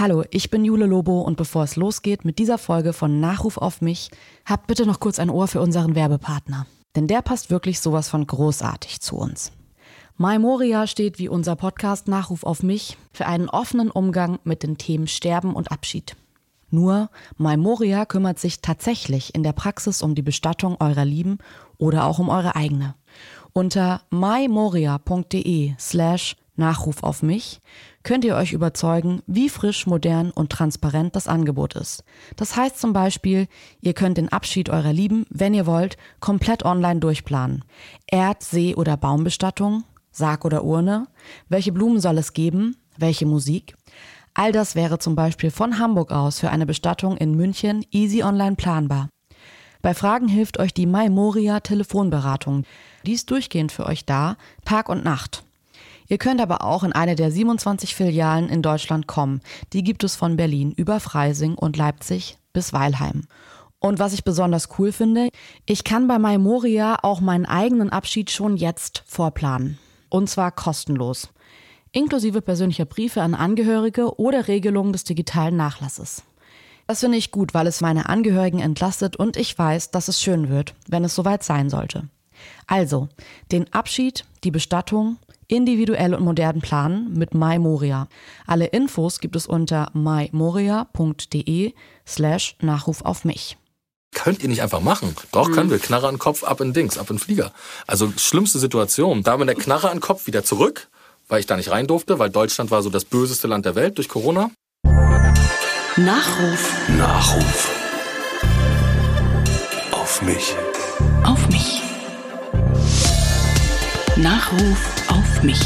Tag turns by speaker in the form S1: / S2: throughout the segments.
S1: Hallo, ich bin Jule Lobo und bevor es losgeht mit dieser Folge von Nachruf auf mich, habt bitte noch kurz ein Ohr für unseren Werbepartner. Denn der passt wirklich sowas von großartig zu uns. My Moria steht wie unser Podcast Nachruf auf mich für einen offenen Umgang mit den Themen Sterben und Abschied. Nur My Moria kümmert sich tatsächlich in der Praxis um die Bestattung eurer Lieben oder auch um eure eigene. Unter mymoria.de slash Nachruf auf mich könnt ihr euch überzeugen, wie frisch, modern und transparent das Angebot ist. Das heißt zum Beispiel, ihr könnt den Abschied eurer Lieben, wenn ihr wollt, komplett online durchplanen. Erd-, See- oder Baumbestattung, Sarg oder Urne? Welche Blumen soll es geben? Welche Musik? All das wäre zum Beispiel von Hamburg aus für eine Bestattung in München easy online planbar. Bei Fragen hilft euch die Maimoria Telefonberatung. Die ist durchgehend für euch da, Tag und Nacht. Ihr könnt aber auch in eine der 27 Filialen in Deutschland kommen. Die gibt es von Berlin über Freising und Leipzig bis Weilheim. Und was ich besonders cool finde, ich kann bei Maimoria auch meinen eigenen Abschied schon jetzt vorplanen. Und zwar kostenlos. Inklusive persönlicher Briefe an Angehörige oder Regelungen des digitalen Nachlasses. Das finde ich gut, weil es meine Angehörigen entlastet und ich weiß, dass es schön wird, wenn es soweit sein sollte. Also, den Abschied, die Bestattung, individuell und modern planen mit MyMoria. Alle Infos gibt es unter mymoria.de slash Nachruf auf mich.
S2: Könnt ihr nicht einfach machen. Doch, mhm. können wir. Knarre an Kopf, ab in Dings, ab in Flieger. Also schlimmste Situation. Da mit der Knarre an Kopf wieder zurück, weil ich da nicht rein durfte, weil Deutschland war so das böseste Land der Welt durch Corona.
S3: Nachruf.
S2: Nachruf. Auf mich.
S3: Auf mich. Nachruf mich.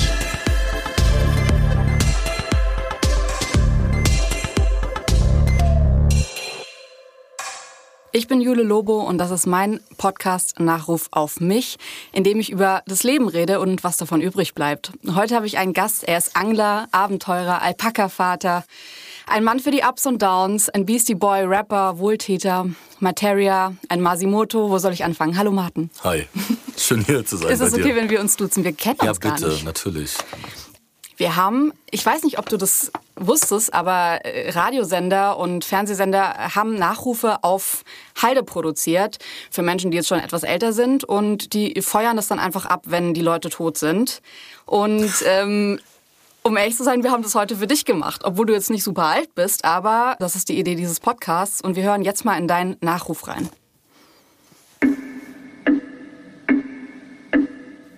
S1: Ich bin Jule Lobo und das ist mein Podcast Nachruf auf mich, in dem ich über das Leben rede und was davon übrig bleibt. Heute habe ich einen Gast, er ist Angler, Abenteurer, Alpaka-Vater, ein Mann für die Ups und Downs, ein Beastie Boy, Rapper, Wohltäter, Materia, ein Masimoto. Wo soll ich anfangen? Hallo Martin.
S2: Hi, schön hier zu sein.
S1: ist es okay, wenn wir uns duzen? Wir kennen
S2: ja,
S1: uns gar
S2: bitte,
S1: nicht.
S2: Ja, bitte, natürlich.
S1: Wir haben, ich weiß nicht, ob du das wusstest, aber äh, Radiosender und Fernsehsender haben Nachrufe auf Halde produziert für Menschen, die jetzt schon etwas älter sind und die feuern das dann einfach ab, wenn die Leute tot sind. Und ähm, um ehrlich zu sein, wir haben das heute für dich gemacht, obwohl du jetzt nicht super alt bist, aber das ist die Idee dieses Podcasts und wir hören jetzt mal in deinen Nachruf rein.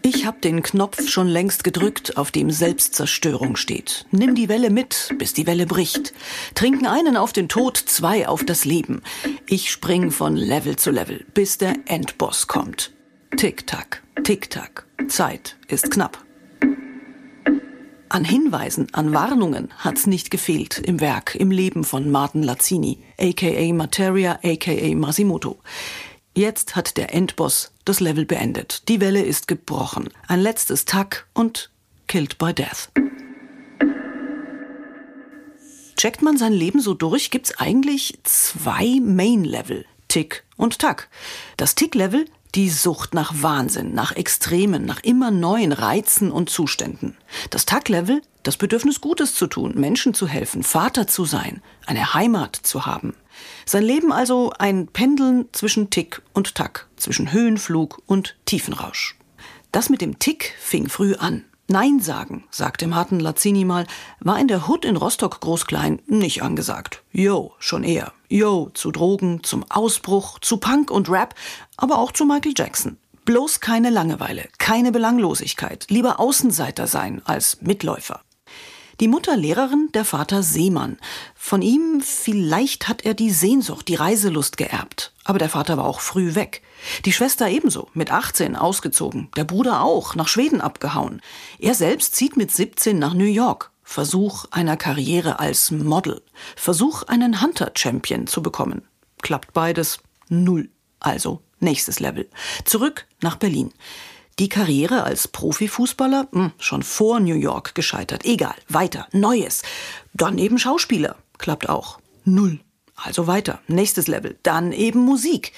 S3: Ich hab den Knopf schon längst gedrückt, auf dem Selbstzerstörung steht. Nimm die Welle mit, bis die Welle bricht. Trinken einen auf den Tod, zwei auf das Leben. Ich spring von Level zu Level, bis der Endboss kommt. Tick-Tack, Tick-Tack, Zeit ist knapp. An Hinweisen, an Warnungen hat's nicht gefehlt im Werk, im Leben von Martin Lazzini, aka Materia, aka Masimoto. Jetzt hat der Endboss das Level beendet. Die Welle ist gebrochen. Ein letztes Tack und killed by death. Checkt man sein Leben so durch, gibt's eigentlich zwei Main-Level. Tick und Tack. Das Tick-Level, die Sucht nach Wahnsinn, nach Extremen, nach immer neuen Reizen und Zuständen. Das Tack-Level, das Bedürfnis Gutes zu tun, Menschen zu helfen, Vater zu sein, eine Heimat zu haben. Sein Leben also ein Pendeln zwischen Tick und Tack, zwischen Höhenflug und Tiefenrausch. Das mit dem Tick fing früh an. Nein sagen, sagte Martin Lazzini mal, war in der Hut in Rostock Großklein nicht angesagt. Yo, schon eher. Yo, zu Drogen, zum Ausbruch, zu Punk und Rap, aber auch zu Michael Jackson. Bloß keine Langeweile, keine Belanglosigkeit, lieber Außenseiter sein als Mitläufer. Die Mutter Lehrerin, der Vater Seemann. Von ihm vielleicht hat er die Sehnsucht, die Reiselust geerbt. Aber der Vater war auch früh weg. Die Schwester ebenso, mit 18 ausgezogen. Der Bruder auch, nach Schweden abgehauen. Er selbst zieht mit 17 nach New York. Versuch einer Karriere als Model. Versuch, einen Hunter-Champion zu bekommen. Klappt beides? Null. Also, nächstes Level. Zurück nach Berlin. Die Karriere als Profifußballer? Hm, schon vor New York gescheitert. Egal, weiter, Neues. Dann eben Schauspieler. Klappt auch. Null. Also weiter, nächstes Level. Dann eben Musik.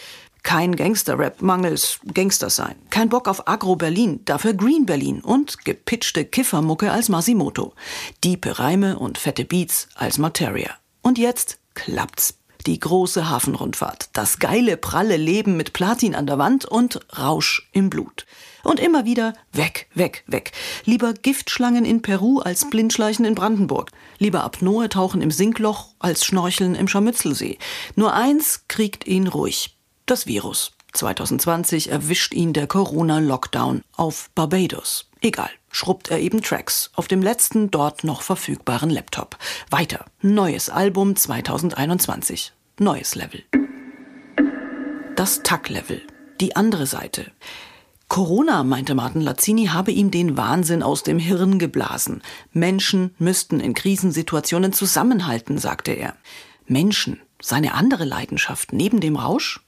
S3: Kein Gangster-Rap mangels Gangsters sein. Kein Bock auf Agro-Berlin, dafür Green Berlin und gepitchte Kiffermucke als Masimoto. Diepe Reime und fette Beats als Materia. Und jetzt klappt's. Die große Hafenrundfahrt. Das geile, pralle Leben mit Platin an der Wand und Rausch im Blut. Und immer wieder weg, weg, weg. Lieber Giftschlangen in Peru als Blindschleichen in Brandenburg. Lieber Apnoe tauchen im Sinkloch als Schnorcheln im Scharmützelsee. Nur eins kriegt ihn ruhig. Das Virus. 2020 erwischt ihn der Corona-Lockdown auf Barbados. Egal, schrubbt er eben Tracks auf dem letzten dort noch verfügbaren Laptop. Weiter. Neues Album 2021. Neues Level. Das Tack-Level. Die andere Seite. Corona, meinte Martin Lazzini, habe ihm den Wahnsinn aus dem Hirn geblasen. Menschen müssten in Krisensituationen zusammenhalten, sagte er. Menschen, seine andere Leidenschaft neben dem Rausch?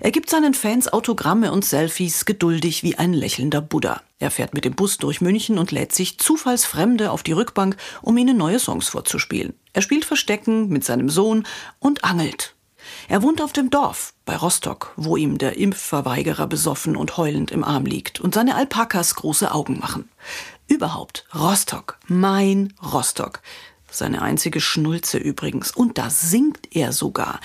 S3: Er gibt seinen Fans Autogramme und Selfies geduldig wie ein lächelnder Buddha. Er fährt mit dem Bus durch München und lädt sich Zufallsfremde auf die Rückbank, um ihnen neue Songs vorzuspielen. Er spielt Verstecken mit seinem Sohn und angelt. Er wohnt auf dem Dorf bei Rostock, wo ihm der Impfverweigerer besoffen und heulend im Arm liegt und seine Alpakas große Augen machen. Überhaupt Rostock, mein Rostock. Seine einzige Schnulze übrigens. Und da singt er sogar.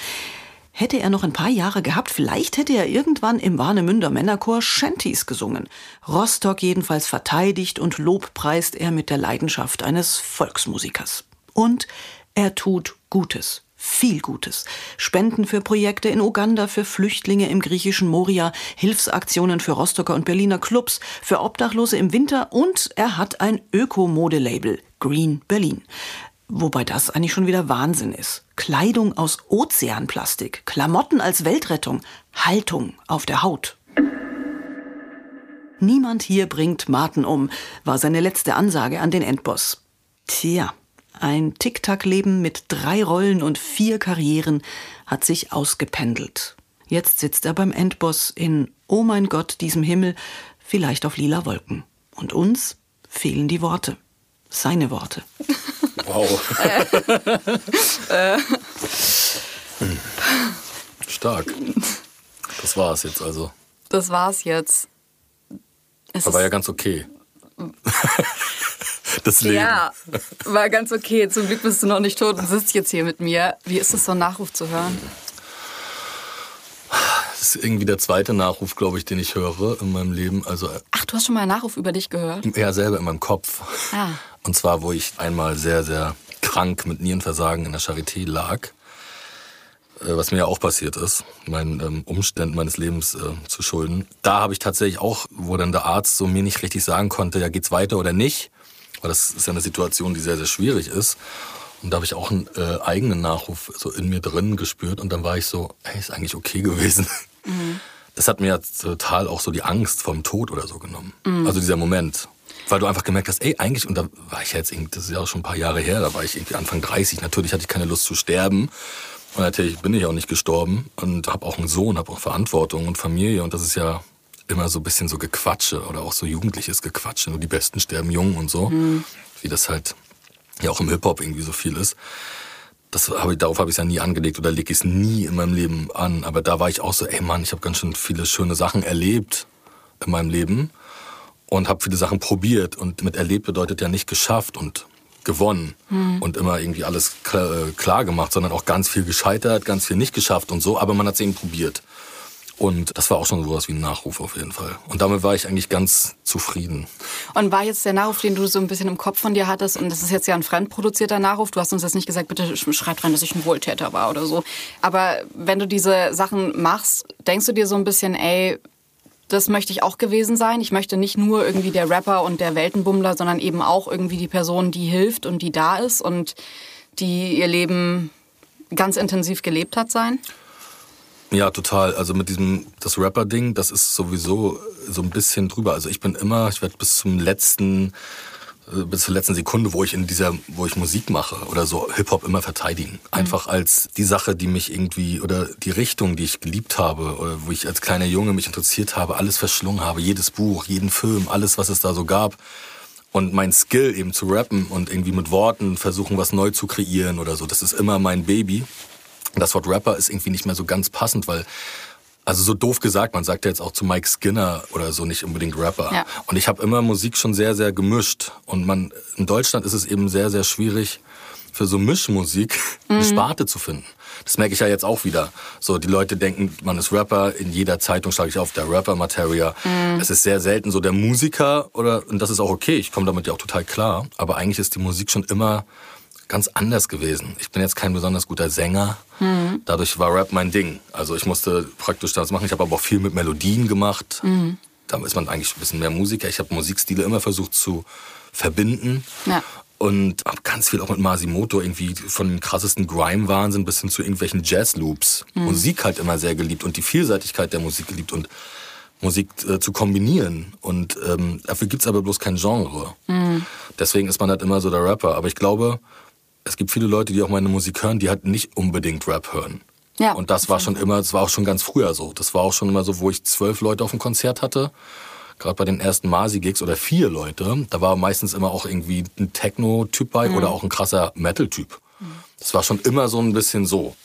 S3: Hätte er noch ein paar Jahre gehabt, vielleicht hätte er irgendwann im Warnemünder Männerchor Shanties gesungen. Rostock jedenfalls verteidigt und lobpreist er mit der Leidenschaft eines Volksmusikers. Und er tut Gutes viel Gutes. Spenden für Projekte in Uganda, für Flüchtlinge im griechischen Moria, Hilfsaktionen für Rostocker und Berliner Clubs, für Obdachlose im Winter und er hat ein Öko-Modelabel, Green Berlin. Wobei das eigentlich schon wieder Wahnsinn ist. Kleidung aus Ozeanplastik, Klamotten als Weltrettung, Haltung auf der Haut. Niemand hier bringt Martin um, war seine letzte Ansage an den Endboss. Tja, ein Tic-Tac-Leben mit drei Rollen und vier Karrieren hat sich ausgependelt. Jetzt sitzt er beim Endboss in Oh mein Gott, diesem Himmel, vielleicht auf lila Wolken. Und uns fehlen die Worte. Seine Worte.
S2: Wow. Stark. Das war es jetzt also.
S1: Das war's jetzt.
S2: Es war ja ganz okay. das Leben.
S1: Ja, war ganz okay. Zum Glück bist du noch nicht tot und sitzt jetzt hier mit mir. Wie ist es, so einen Nachruf zu hören?
S2: Das ist irgendwie der zweite Nachruf, glaube ich, den ich höre in meinem Leben. Also,
S1: Ach, du hast schon mal einen Nachruf über dich gehört?
S2: Ja, selber in meinem Kopf.
S1: Ah.
S2: Und zwar, wo ich einmal sehr, sehr krank mit Nierenversagen in der Charité lag. Äh, was mir ja auch passiert ist, meinen ähm, Umständen meines Lebens äh, zu schulden. Da habe ich tatsächlich auch, wo dann der Arzt so mir nicht richtig sagen konnte, ja, geht's weiter oder nicht. Weil das ist ja eine Situation, die sehr, sehr schwierig ist. Und da habe ich auch einen äh, eigenen Nachruf so in mir drin gespürt. Und dann war ich so, hey, ist eigentlich okay gewesen. Mhm. Das hat mir total auch so die Angst vom Tod oder so genommen. Mhm. Also dieser Moment. Weil du einfach gemerkt hast, ey, eigentlich, und da war ich jetzt irgendwie, das ist ja auch schon ein paar Jahre her, da war ich irgendwie Anfang 30. Natürlich hatte ich keine Lust zu sterben. Und natürlich bin ich auch nicht gestorben und habe auch einen Sohn, habe auch Verantwortung und Familie. Und das ist ja immer so ein bisschen so Gequatsche oder auch so jugendliches Gequatsche. Nur die Besten sterben jung und so. Mhm. Wie das halt ja auch im Hip-Hop irgendwie so viel ist. Das hab ich, darauf habe ich es ja nie angelegt oder lege ich es nie in meinem Leben an. Aber da war ich auch so, ey Mann, ich habe ganz schön viele schöne Sachen erlebt in meinem Leben und habe viele Sachen probiert. Und mit erlebt bedeutet ja nicht geschafft und gewonnen mhm. und immer irgendwie alles klar, äh, klar gemacht, sondern auch ganz viel gescheitert, ganz viel nicht geschafft und so. Aber man hat es eben probiert. Und das war auch schon sowas wie ein Nachruf auf jeden Fall. Und damit war ich eigentlich ganz zufrieden.
S1: Und war jetzt der Nachruf, den du so ein bisschen im Kopf von dir hattest, und das ist jetzt ja ein fremdproduzierter Nachruf, du hast uns jetzt nicht gesagt, bitte schreib rein, dass ich ein Wohltäter war oder so. Aber wenn du diese Sachen machst, denkst du dir so ein bisschen, ey, das möchte ich auch gewesen sein. Ich möchte nicht nur irgendwie der Rapper und der Weltenbummler, sondern eben auch irgendwie die Person, die hilft und die da ist und die ihr Leben ganz intensiv gelebt hat sein.
S2: Ja, total. Also mit diesem, das Rapper-Ding, das ist sowieso so ein bisschen drüber. Also ich bin immer, ich werde bis zum letzten, äh, bis zur letzten Sekunde, wo ich in dieser, wo ich Musik mache oder so Hip-Hop immer verteidigen. Mhm. Einfach als die Sache, die mich irgendwie, oder die Richtung, die ich geliebt habe, oder wo ich als kleiner Junge mich interessiert habe, alles verschlungen habe, jedes Buch, jeden Film, alles, was es da so gab. Und mein Skill eben zu rappen und irgendwie mit Worten versuchen, was neu zu kreieren oder so, das ist immer mein Baby. Das Wort Rapper ist irgendwie nicht mehr so ganz passend, weil also so doof gesagt, man sagt ja jetzt auch zu Mike Skinner oder so nicht unbedingt Rapper. Ja. Und ich habe immer Musik schon sehr, sehr gemischt. Und man in Deutschland ist es eben sehr, sehr schwierig für so Mischmusik eine mhm. Sparte zu finden. Das merke ich ja jetzt auch wieder. So, die Leute denken, man ist Rapper. In jeder Zeitung schlage ich auf, der Rapper-Materia. Mm. Es ist sehr selten so der Musiker oder, und das ist auch okay. Ich komme damit ja auch total klar. Aber eigentlich ist die Musik schon immer ganz anders gewesen. Ich bin jetzt kein besonders guter Sänger. Mhm. Dadurch war Rap mein Ding. Also ich musste praktisch das machen. Ich habe aber auch viel mit Melodien gemacht. Mhm. Da ist man eigentlich ein bisschen mehr Musiker. Ich habe Musikstile immer versucht zu verbinden. Ja. Und habe ganz viel auch mit Masimoto irgendwie von dem krassesten Grime-Wahnsinn bis hin zu irgendwelchen Jazz-Loops. Mhm. Musik halt immer sehr geliebt und die Vielseitigkeit der Musik geliebt und Musik äh, zu kombinieren. Und ähm, dafür gibt's aber bloß kein Genre. Mhm. Deswegen ist man halt immer so der Rapper. Aber ich glaube, es gibt viele Leute, die auch meine Musik hören, die halt nicht unbedingt Rap hören. Ja, und das war schon immer, das war auch schon ganz früher so. Das war auch schon immer so, wo ich zwölf Leute auf dem Konzert hatte. Gerade bei den ersten Masi-Gigs oder vier Leute, da war meistens immer auch irgendwie ein Techno-Typ bei mhm. oder auch ein krasser Metal-Typ. Das war schon immer so ein bisschen so.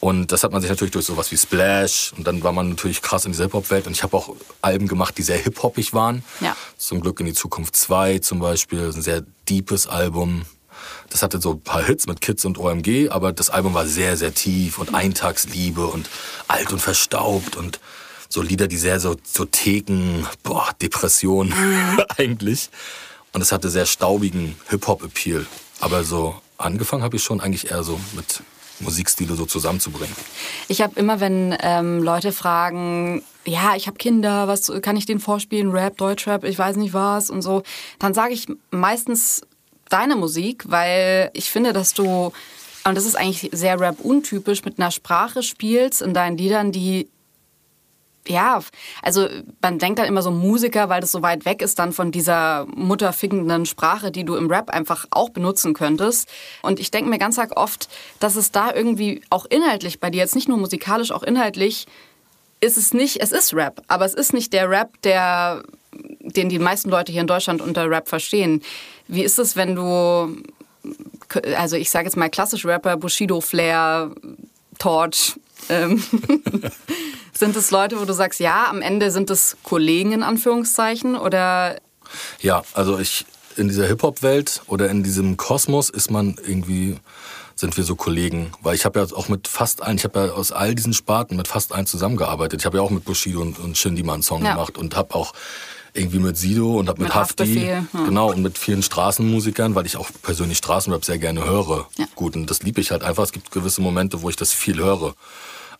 S2: Und das hat man sich natürlich durch sowas wie Splash und dann war man natürlich krass in dieser Hip-Hop-Welt und ich habe auch Alben gemacht, die sehr hip-hoppig waren. Ja. Zum Glück in die Zukunft 2 zum Beispiel, ein sehr deepes Album. Das hatte so ein paar Hits mit Kids und OMG, aber das Album war sehr, sehr tief und Eintagsliebe und alt und verstaubt und so Lieder, die sehr so, so Theken, boah, Depression mhm. eigentlich. Und es hatte sehr staubigen Hip-Hop-Appeal. Aber so angefangen habe ich schon eigentlich eher so mit Musikstile so zusammenzubringen.
S1: Ich habe immer, wenn ähm, Leute fragen, ja, ich habe Kinder, was kann ich denen vorspielen, Rap, Deutschrap, ich weiß nicht was und so, dann sage ich meistens deine Musik, weil ich finde, dass du, und das ist eigentlich sehr Rap-untypisch, mit einer Sprache spielst in deinen Liedern, die ja, also man denkt dann immer so Musiker, weil das so weit weg ist dann von dieser mutterfickenden Sprache, die du im Rap einfach auch benutzen könntest. Und ich denke mir ganz arg oft, dass es da irgendwie auch inhaltlich bei dir, jetzt nicht nur musikalisch, auch inhaltlich, ist es nicht, es ist Rap, aber es ist nicht der Rap, der, den die meisten Leute hier in Deutschland unter Rap verstehen. Wie ist es, wenn du, also ich sage jetzt mal klassisch Rapper, Bushido, Flair, Torch, ähm, sind es Leute, wo du sagst, ja, am Ende sind es Kollegen in Anführungszeichen oder?
S2: Ja, also ich in dieser Hip-Hop-Welt oder in diesem Kosmos ist man irgendwie sind wir so Kollegen, weil ich habe ja auch mit fast allen, ich habe ja aus all diesen Sparten mit fast allen zusammengearbeitet. Ich habe ja auch mit Bushido und, und Shindy mal einen Song ja. gemacht und habe auch irgendwie mit Sido und hab mit, mit Hafti, ja. genau, und mit vielen Straßenmusikern, weil ich auch persönlich Straßenrap sehr gerne höre. Ja. Gut, und das liebe ich halt einfach. Es gibt gewisse Momente, wo ich das viel höre.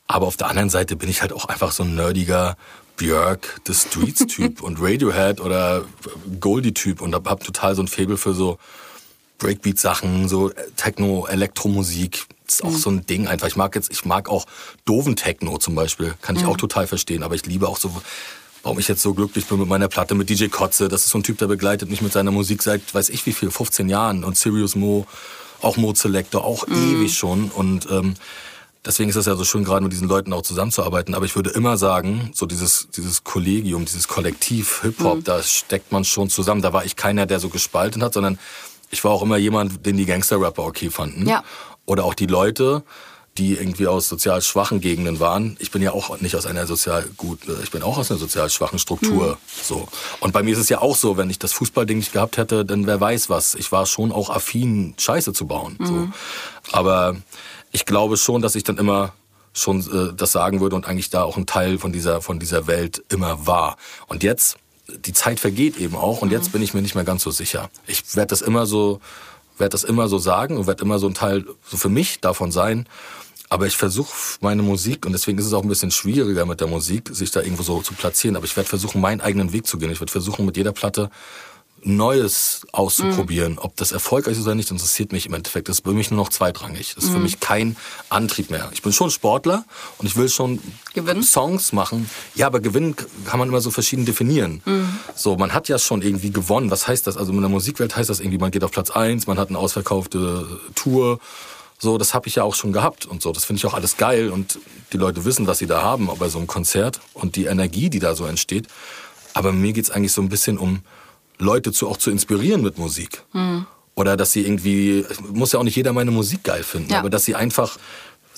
S2: Aber auf der anderen Seite bin ich halt auch einfach so ein nerdiger Björk, The Streets-Typ und Radiohead oder Goldie-Typ und hab, hab total so ein Faible für so Breakbeat-Sachen, so Techno, Elektromusik. Das ist auch mhm. so ein Ding einfach. Ich mag jetzt, ich mag auch doofen Techno zum Beispiel. Kann ich mhm. auch total verstehen. Aber ich liebe auch so warum ich jetzt so glücklich bin mit meiner Platte mit DJ Kotze. Das ist so ein Typ, der begleitet mich mit seiner Musik seit weiß ich wie viel, 15 Jahren. Und Sirius Mo, auch Mo Selector, auch mm. ewig schon. Und ähm, deswegen ist es ja so schön, gerade mit diesen Leuten auch zusammenzuarbeiten. Aber ich würde immer sagen, so dieses, dieses Kollegium, dieses Kollektiv Hip-Hop, mm. da steckt man schon zusammen. Da war ich keiner, der so gespalten hat, sondern ich war auch immer jemand, den die Gangster-Rapper okay fanden. Ja. Oder auch die Leute, die irgendwie aus sozial schwachen Gegenden waren. Ich bin ja auch nicht aus einer sozial gut, äh, ich bin auch aus einer sozial schwachen Struktur. Mhm. So. Und bei mir ist es ja auch so, wenn ich das Fußballding nicht gehabt hätte, dann wer weiß was. Ich war schon auch affin, Scheiße zu bauen. Mhm. So. Aber ich glaube schon, dass ich dann immer schon äh, das sagen würde und eigentlich da auch ein Teil von dieser, von dieser Welt immer war. Und jetzt, die Zeit vergeht eben auch und mhm. jetzt bin ich mir nicht mehr ganz so sicher. Ich werde das immer so, werde das immer so sagen und werde immer so ein Teil so für mich davon sein. Aber ich versuche meine Musik, und deswegen ist es auch ein bisschen schwieriger mit der Musik, sich da irgendwo so zu platzieren. Aber ich werde versuchen, meinen eigenen Weg zu gehen. Ich werde versuchen, mit jeder Platte Neues auszuprobieren. Mhm. Ob das erfolgreich ist oder nicht, interessiert mich im Endeffekt. Das ist für mich nur noch zweitrangig. Das ist mhm. für mich kein Antrieb mehr. Ich bin schon Sportler und ich will schon gewinnen? Songs machen. Ja, aber gewinnen kann man immer so verschieden definieren. Mhm. So, man hat ja schon irgendwie gewonnen. Was heißt das? Also in der Musikwelt heißt das irgendwie, man geht auf Platz eins, man hat eine ausverkaufte Tour. So, das habe ich ja auch schon gehabt und so. Das finde ich auch alles geil und die Leute wissen, was sie da haben bei so einem Konzert und die Energie, die da so entsteht. Aber mir geht's eigentlich so ein bisschen um Leute zu, auch zu inspirieren mit Musik. Mhm. Oder dass sie irgendwie, muss ja auch nicht jeder meine Musik geil finden, ja. aber dass sie einfach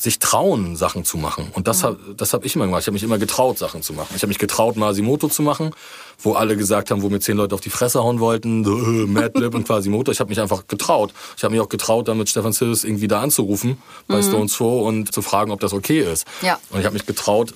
S2: sich trauen, Sachen zu machen. Und das, mhm. das habe ich immer gemacht. Ich habe mich immer getraut, Sachen zu machen. Ich habe mich getraut, Masimoto zu machen, wo alle gesagt haben, wo mir zehn Leute auf die Fresse hauen wollten, äh, Madlib und Quasimoto. Ich habe mich einfach getraut. Ich habe mich auch getraut, damit Stefan Sills irgendwie da anzurufen bei mhm. Stones 2 und zu fragen, ob das okay ist. Ja. Und ich habe mich getraut,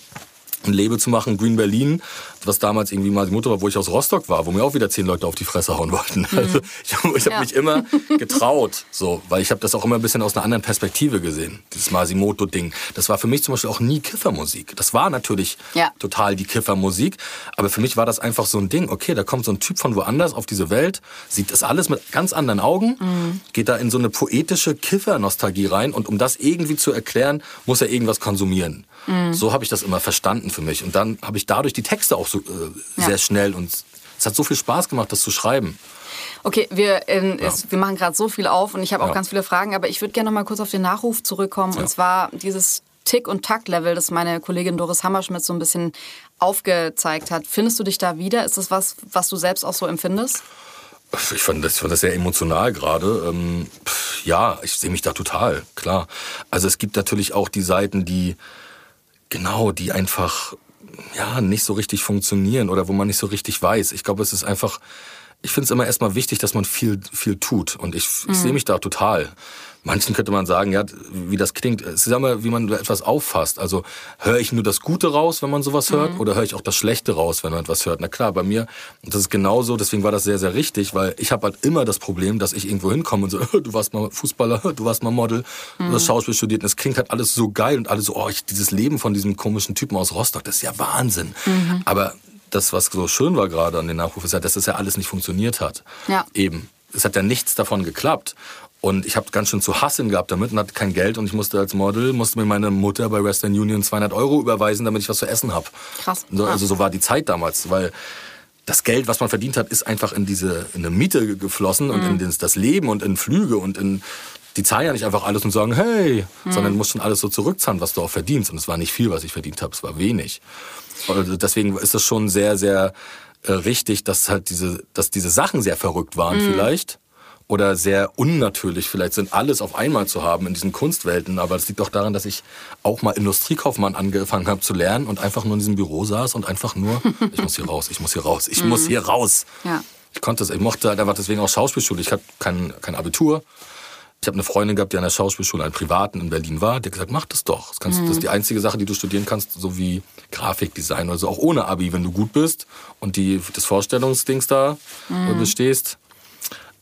S2: ein Label zu machen, Green Berlin, was damals irgendwie mal die Mutter war, wo ich aus Rostock war, wo mir auch wieder zehn Leute auf die Fresse hauen wollten. Mhm. Also ich, habe ja. mich immer getraut, so, weil ich habe das auch immer ein bisschen aus einer anderen Perspektive gesehen, dieses Masimoto-Ding. Das war für mich zum Beispiel auch nie Kiffermusik. Das war natürlich ja. total die Kiffermusik, aber für mich war das einfach so ein Ding, okay, da kommt so ein Typ von woanders auf diese Welt, sieht das alles mit ganz anderen Augen, mhm. geht da in so eine poetische Kiffer-Nostalgie rein und um das irgendwie zu erklären, muss er irgendwas konsumieren. Mhm. So habe ich das immer verstanden für mich. Und dann habe ich dadurch die Texte auch so äh, ja. sehr schnell und es hat so viel Spaß gemacht, das zu schreiben.
S1: Okay, wir, äh, ja. es, wir machen gerade so viel auf und ich habe auch ja. ganz viele Fragen, aber ich würde gerne noch mal kurz auf den Nachruf zurückkommen. Und zwar dieses Tick- und Takt-Level, das meine Kollegin Doris Hammerschmidt so ein bisschen aufgezeigt hat. Findest du dich da wieder? Ist das was, was du selbst auch so empfindest?
S2: Ich fand das, ich fand das sehr emotional gerade. Ähm, ja, ich sehe mich da total, klar. Also es gibt natürlich auch die Seiten, die Genau, die einfach ja nicht so richtig funktionieren oder wo man nicht so richtig weiß. Ich glaube, es ist einfach, ich finde es immer erstmal wichtig, dass man viel, viel tut. Und ich, ich mhm. sehe mich da total. Manchen könnte man sagen, ja, wie das klingt. Es ist immer, wie man etwas auffasst. Also höre ich nur das Gute raus, wenn man sowas hört, mhm. oder höre ich auch das Schlechte raus, wenn man etwas hört? Na klar, bei mir, das ist genauso, deswegen war das sehr, sehr richtig, weil ich habe halt immer das Problem, dass ich irgendwo hinkomme und so, du warst mal Fußballer, du warst mal Model, mhm. du hast Schauspiel studiert und es klingt halt alles so geil und alles so, oh, ich, dieses Leben von diesem komischen Typen aus Rostock, das ist ja Wahnsinn. Mhm. Aber das, was so schön war gerade an den Nachrufen, ist ja, dass das ja alles nicht funktioniert hat. Ja. Eben. Es hat ja nichts davon geklappt. Und ich habe ganz schön zu hasseln gehabt damit und hatte kein Geld und ich musste als Model, musste mir meine Mutter bei Western Union 200 Euro überweisen, damit ich was zu essen habe. Krass. Also so war die Zeit damals, weil das Geld, was man verdient hat, ist einfach in diese in eine Miete geflossen mhm. und in das Leben und in Flüge und in die zahlen ja nicht einfach alles und sagen, hey, mhm. sondern du musst schon alles so zurückzahlen, was du auch verdienst. Und es war nicht viel, was ich verdient habe, es war wenig. Und deswegen ist es schon sehr, sehr äh, richtig, dass halt diese, dass diese Sachen sehr verrückt waren mhm. vielleicht oder sehr unnatürlich vielleicht sind, alles auf einmal zu haben in diesen Kunstwelten. Aber das liegt auch daran, dass ich auch mal Industriekaufmann angefangen habe zu lernen und einfach nur in diesem Büro saß und einfach nur, ich muss hier raus, ich muss hier raus, ich muss mhm. hier raus. Ja. Ich konnte es, ich mochte halt einfach deswegen auch Schauspielschule. Ich hatte kein, kein Abitur. Ich habe eine Freundin gehabt, die an der Schauspielschule, einen privaten in Berlin war. Die hat gesagt, mach das doch. Das, kannst, mhm. das ist die einzige Sache, die du studieren kannst, so wie Grafikdesign oder so, auch ohne Abi, wenn du gut bist und die, das Vorstellungsdings da mhm. bestehst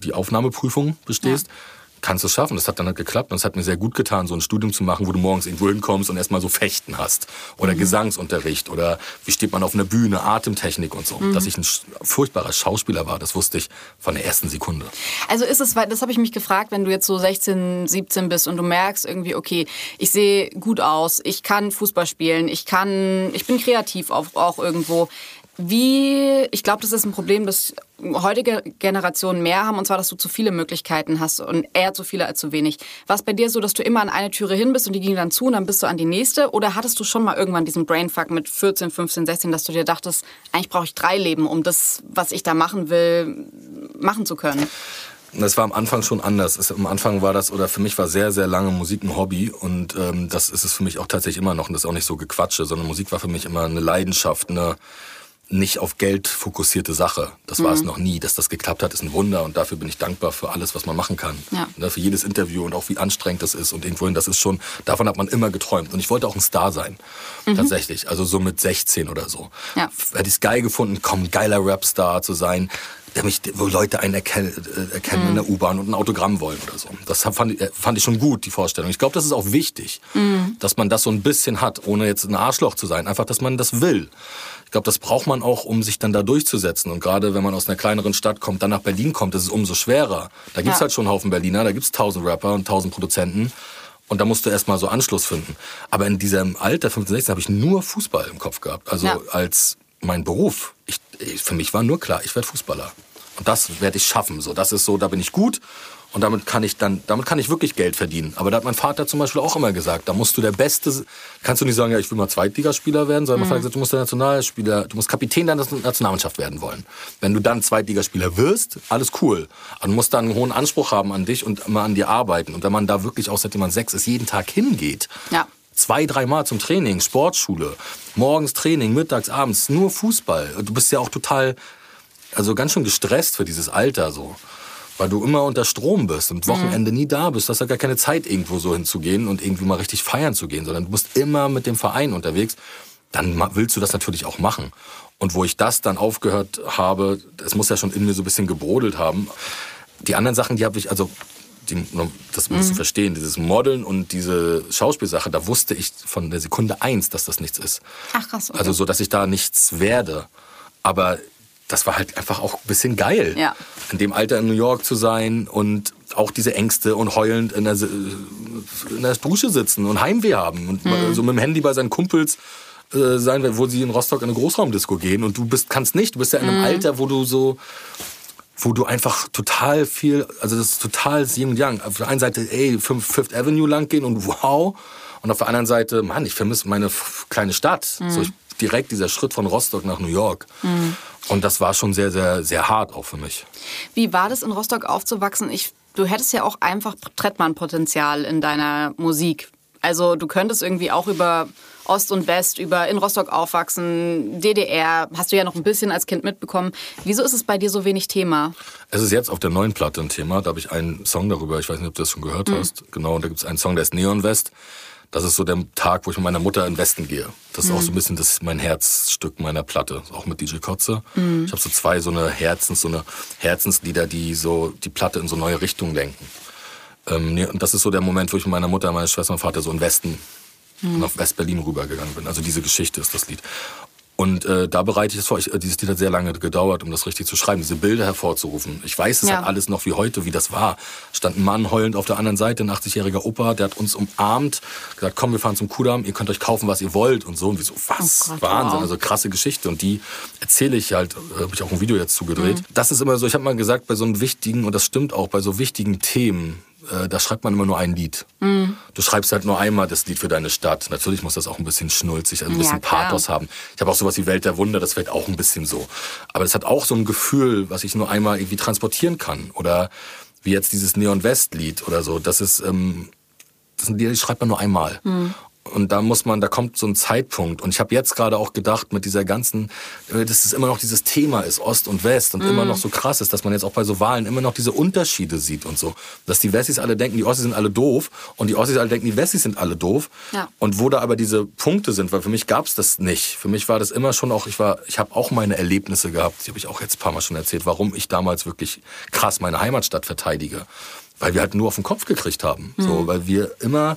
S2: die Aufnahmeprüfung bestehst, ja. kannst du es schaffen. Das hat dann halt geklappt und es hat mir sehr gut getan, so ein Studium zu machen, wo du morgens irgendwo hinkommst und erstmal so Fechten hast. Oder mhm. Gesangsunterricht oder wie steht man auf einer Bühne, Atemtechnik und so. Mhm. Dass ich ein furchtbarer Schauspieler war, das wusste ich von der ersten Sekunde.
S1: Also ist es, das habe ich mich gefragt, wenn du jetzt so 16, 17 bist und du merkst irgendwie, okay, ich sehe gut aus, ich kann Fußball spielen, ich kann, ich bin kreativ auch, auch irgendwo. Wie, ich glaube, das ist ein Problem, das heutige Generationen mehr haben, und zwar, dass du zu viele Möglichkeiten hast und eher zu viele als zu wenig. War es bei dir so, dass du immer an eine Türe hin bist und die ging dann zu und dann bist du an die nächste? Oder hattest du schon mal irgendwann diesen Brainfuck mit 14, 15, 16, dass du dir dachtest, eigentlich brauche ich drei Leben, um das, was ich da machen will, machen zu können?
S2: Das war am Anfang schon anders. Es, am Anfang war das, oder für mich war sehr, sehr lange Musik ein Hobby und ähm, das ist es für mich auch tatsächlich immer noch und das ist auch nicht so gequatsche, sondern Musik war für mich immer eine Leidenschaft, eine nicht auf Geld fokussierte Sache. Das war mhm. es noch nie. Dass das geklappt hat, ist ein Wunder und dafür bin ich dankbar für alles, was man machen kann. Ja. Ne, für jedes Interview und auch wie anstrengend das ist und irgendwohin, das ist schon, davon hat man immer geträumt. Und ich wollte auch ein Star sein. Mhm. Tatsächlich. Also so mit 16 oder so. Ja. Hätte ich es geil gefunden, komm, geiler Rapstar zu sein der mich, wo Leute einen erkennen, äh, erkennen mhm. in der U-Bahn und ein Autogramm wollen oder so. Das fand, äh, fand ich schon gut, die Vorstellung. Ich glaube, das ist auch wichtig, mhm. dass man das so ein bisschen hat, ohne jetzt ein Arschloch zu sein. Einfach, dass man das will. Ich glaube, das braucht man auch, um sich dann da durchzusetzen. Und gerade wenn man aus einer kleineren Stadt kommt, dann nach Berlin kommt, ist es umso schwerer. Da gibt's ja. halt schon einen Haufen Berliner, da gibt's tausend Rapper und tausend Produzenten. Und da musst du erstmal so Anschluss finden. Aber in diesem Alter, 15, 16, habe ich nur Fußball im Kopf gehabt. Also ja. als mein Beruf. Ich, für mich war nur klar, ich werde Fußballer. Und das werde ich schaffen. So, das ist so, da bin ich gut. Und damit kann ich dann, damit kann ich wirklich Geld verdienen. Aber da hat mein Vater zum Beispiel auch immer gesagt, da musst du der Beste, kannst du nicht sagen, ja, ich will mal Zweitligaspieler werden, sondern mhm. mein gesagt, du musst der Nationalspieler, du musst Kapitän deiner Nationalmannschaft werden wollen. Wenn du dann Zweitligaspieler wirst, alles cool. Aber du musst dann einen hohen Anspruch haben an dich und immer an dir arbeiten. Und wenn man da wirklich auch seitdem man sechs ist, jeden Tag hingeht, ja zwei, dreimal zum Training, Sportschule, morgens Training, mittags, abends, nur Fußball. Du bist ja auch total, also ganz schön gestresst für dieses Alter so weil du immer unter Strom bist und Wochenende mhm. nie da bist. Du hast ja gar keine Zeit, irgendwo so hinzugehen und irgendwie mal richtig feiern zu gehen, sondern du bist immer mit dem Verein unterwegs. Dann willst du das natürlich auch machen. Und wo ich das dann aufgehört habe, es muss ja schon in mir so ein bisschen gebrodelt haben. Die anderen Sachen, die habe ich, also die, das musst mhm. du verstehen, dieses Modeln und diese Schauspielsache, da wusste ich von der Sekunde eins, dass das nichts ist.
S1: Ach krass. Okay.
S2: Also so, dass ich da nichts werde. Aber das war halt einfach auch ein bisschen geil, ja. in dem Alter in New York zu sein und auch diese Ängste und heulend in der, in der Dusche sitzen und Heimweh haben und mhm. so mit dem Handy bei seinen Kumpels äh, sein, wo sie in Rostock in eine Großraumdisco gehen und du bist kannst nicht, du bist ja in einem mhm. Alter, wo du so wo du einfach total viel, also das ist total Yin und Yang. Auf der einen Seite, ey, Fifth Avenue lang gehen und wow. Und auf der anderen Seite, Mann, ich vermisse meine kleine Stadt. Mhm. So ich, direkt dieser Schritt von Rostock nach New York. Mhm. Und das war schon sehr, sehr, sehr hart auch für mich.
S1: Wie war das in Rostock aufzuwachsen? Ich, du hättest ja auch einfach Trettmann-Potenzial in deiner Musik. Also du könntest irgendwie auch über Ost und West, über in Rostock aufwachsen, DDR, hast du ja noch ein bisschen als Kind mitbekommen. Wieso ist es bei dir so wenig Thema?
S2: Es ist jetzt auf der neuen Platte ein Thema. Da habe ich einen Song darüber, ich weiß nicht, ob du das schon gehört mhm. hast. Genau, und da gibt es einen Song, der ist Neon West. Das ist so der Tag, wo ich mit meiner Mutter in den Westen gehe. Das ist mhm. auch so ein bisschen das mein Herzstück meiner Platte, auch mit DJ Kotze. Mhm. Ich habe so zwei so eine Herzens, so eine Herzenslieder, die so die Platte in so neue Richtungen lenken. Ähm, nee, und das ist so der Moment, wo ich mit meiner Mutter, meiner Schwester und Vater so in Westen mhm. und auf West-Berlin rübergegangen bin. Also diese Geschichte ist das Lied. Und äh, da bereite ich es vor. Ich, äh, dieses Lied hat sehr lange gedauert, um das richtig zu schreiben, diese Bilder hervorzurufen. Ich weiß es ja. halt alles noch wie heute, wie das war. Stand ein Mann heulend auf der anderen Seite, ein 80-jähriger Opa, der hat uns umarmt, gesagt, komm, wir fahren zum Kudamm, ihr könnt euch kaufen, was ihr wollt und so. Und wie so, was? Oh Gott, Wahnsinn, wow. also krasse Geschichte. Und die erzähle ich halt, äh, habe ich auch ein Video jetzt zugedreht. Mhm. Das ist immer so, ich habe mal gesagt, bei so einem wichtigen, und das stimmt auch, bei so wichtigen Themen, äh, da schreibt man immer nur ein Lied. Mhm. Du schreibst halt nur einmal das Lied für deine Stadt. Natürlich muss das auch ein bisschen schnulzig, ein bisschen ja, Pathos haben. Ich habe auch sowas wie Welt der Wunder, das fällt auch ein bisschen so. Aber es hat auch so ein Gefühl, was ich nur einmal irgendwie transportieren kann. Oder wie jetzt dieses Neon West Lied oder so. Das ist, ähm, das sind Lieder, die schreibt man nur einmal. Mhm. Und da muss man, da kommt so ein Zeitpunkt. Und ich habe jetzt gerade auch gedacht, mit dieser ganzen, äh, dass es immer noch dieses Thema ist, Ost und West, und mm. immer noch so krass ist, dass man jetzt auch bei so Wahlen immer noch diese Unterschiede sieht und so. Dass die Wessis alle denken, die Ossis sind alle doof, und die Ossis alle denken, die Wessis sind alle doof. Ja. Und wo da aber diese Punkte sind, weil für mich gab es das nicht. Für mich war das immer schon auch, ich war, ich habe auch meine Erlebnisse gehabt, die habe ich auch jetzt ein paar Mal schon erzählt, warum ich damals wirklich krass meine Heimatstadt verteidige. Weil wir halt nur auf den Kopf gekriegt haben. Mm. So, weil wir immer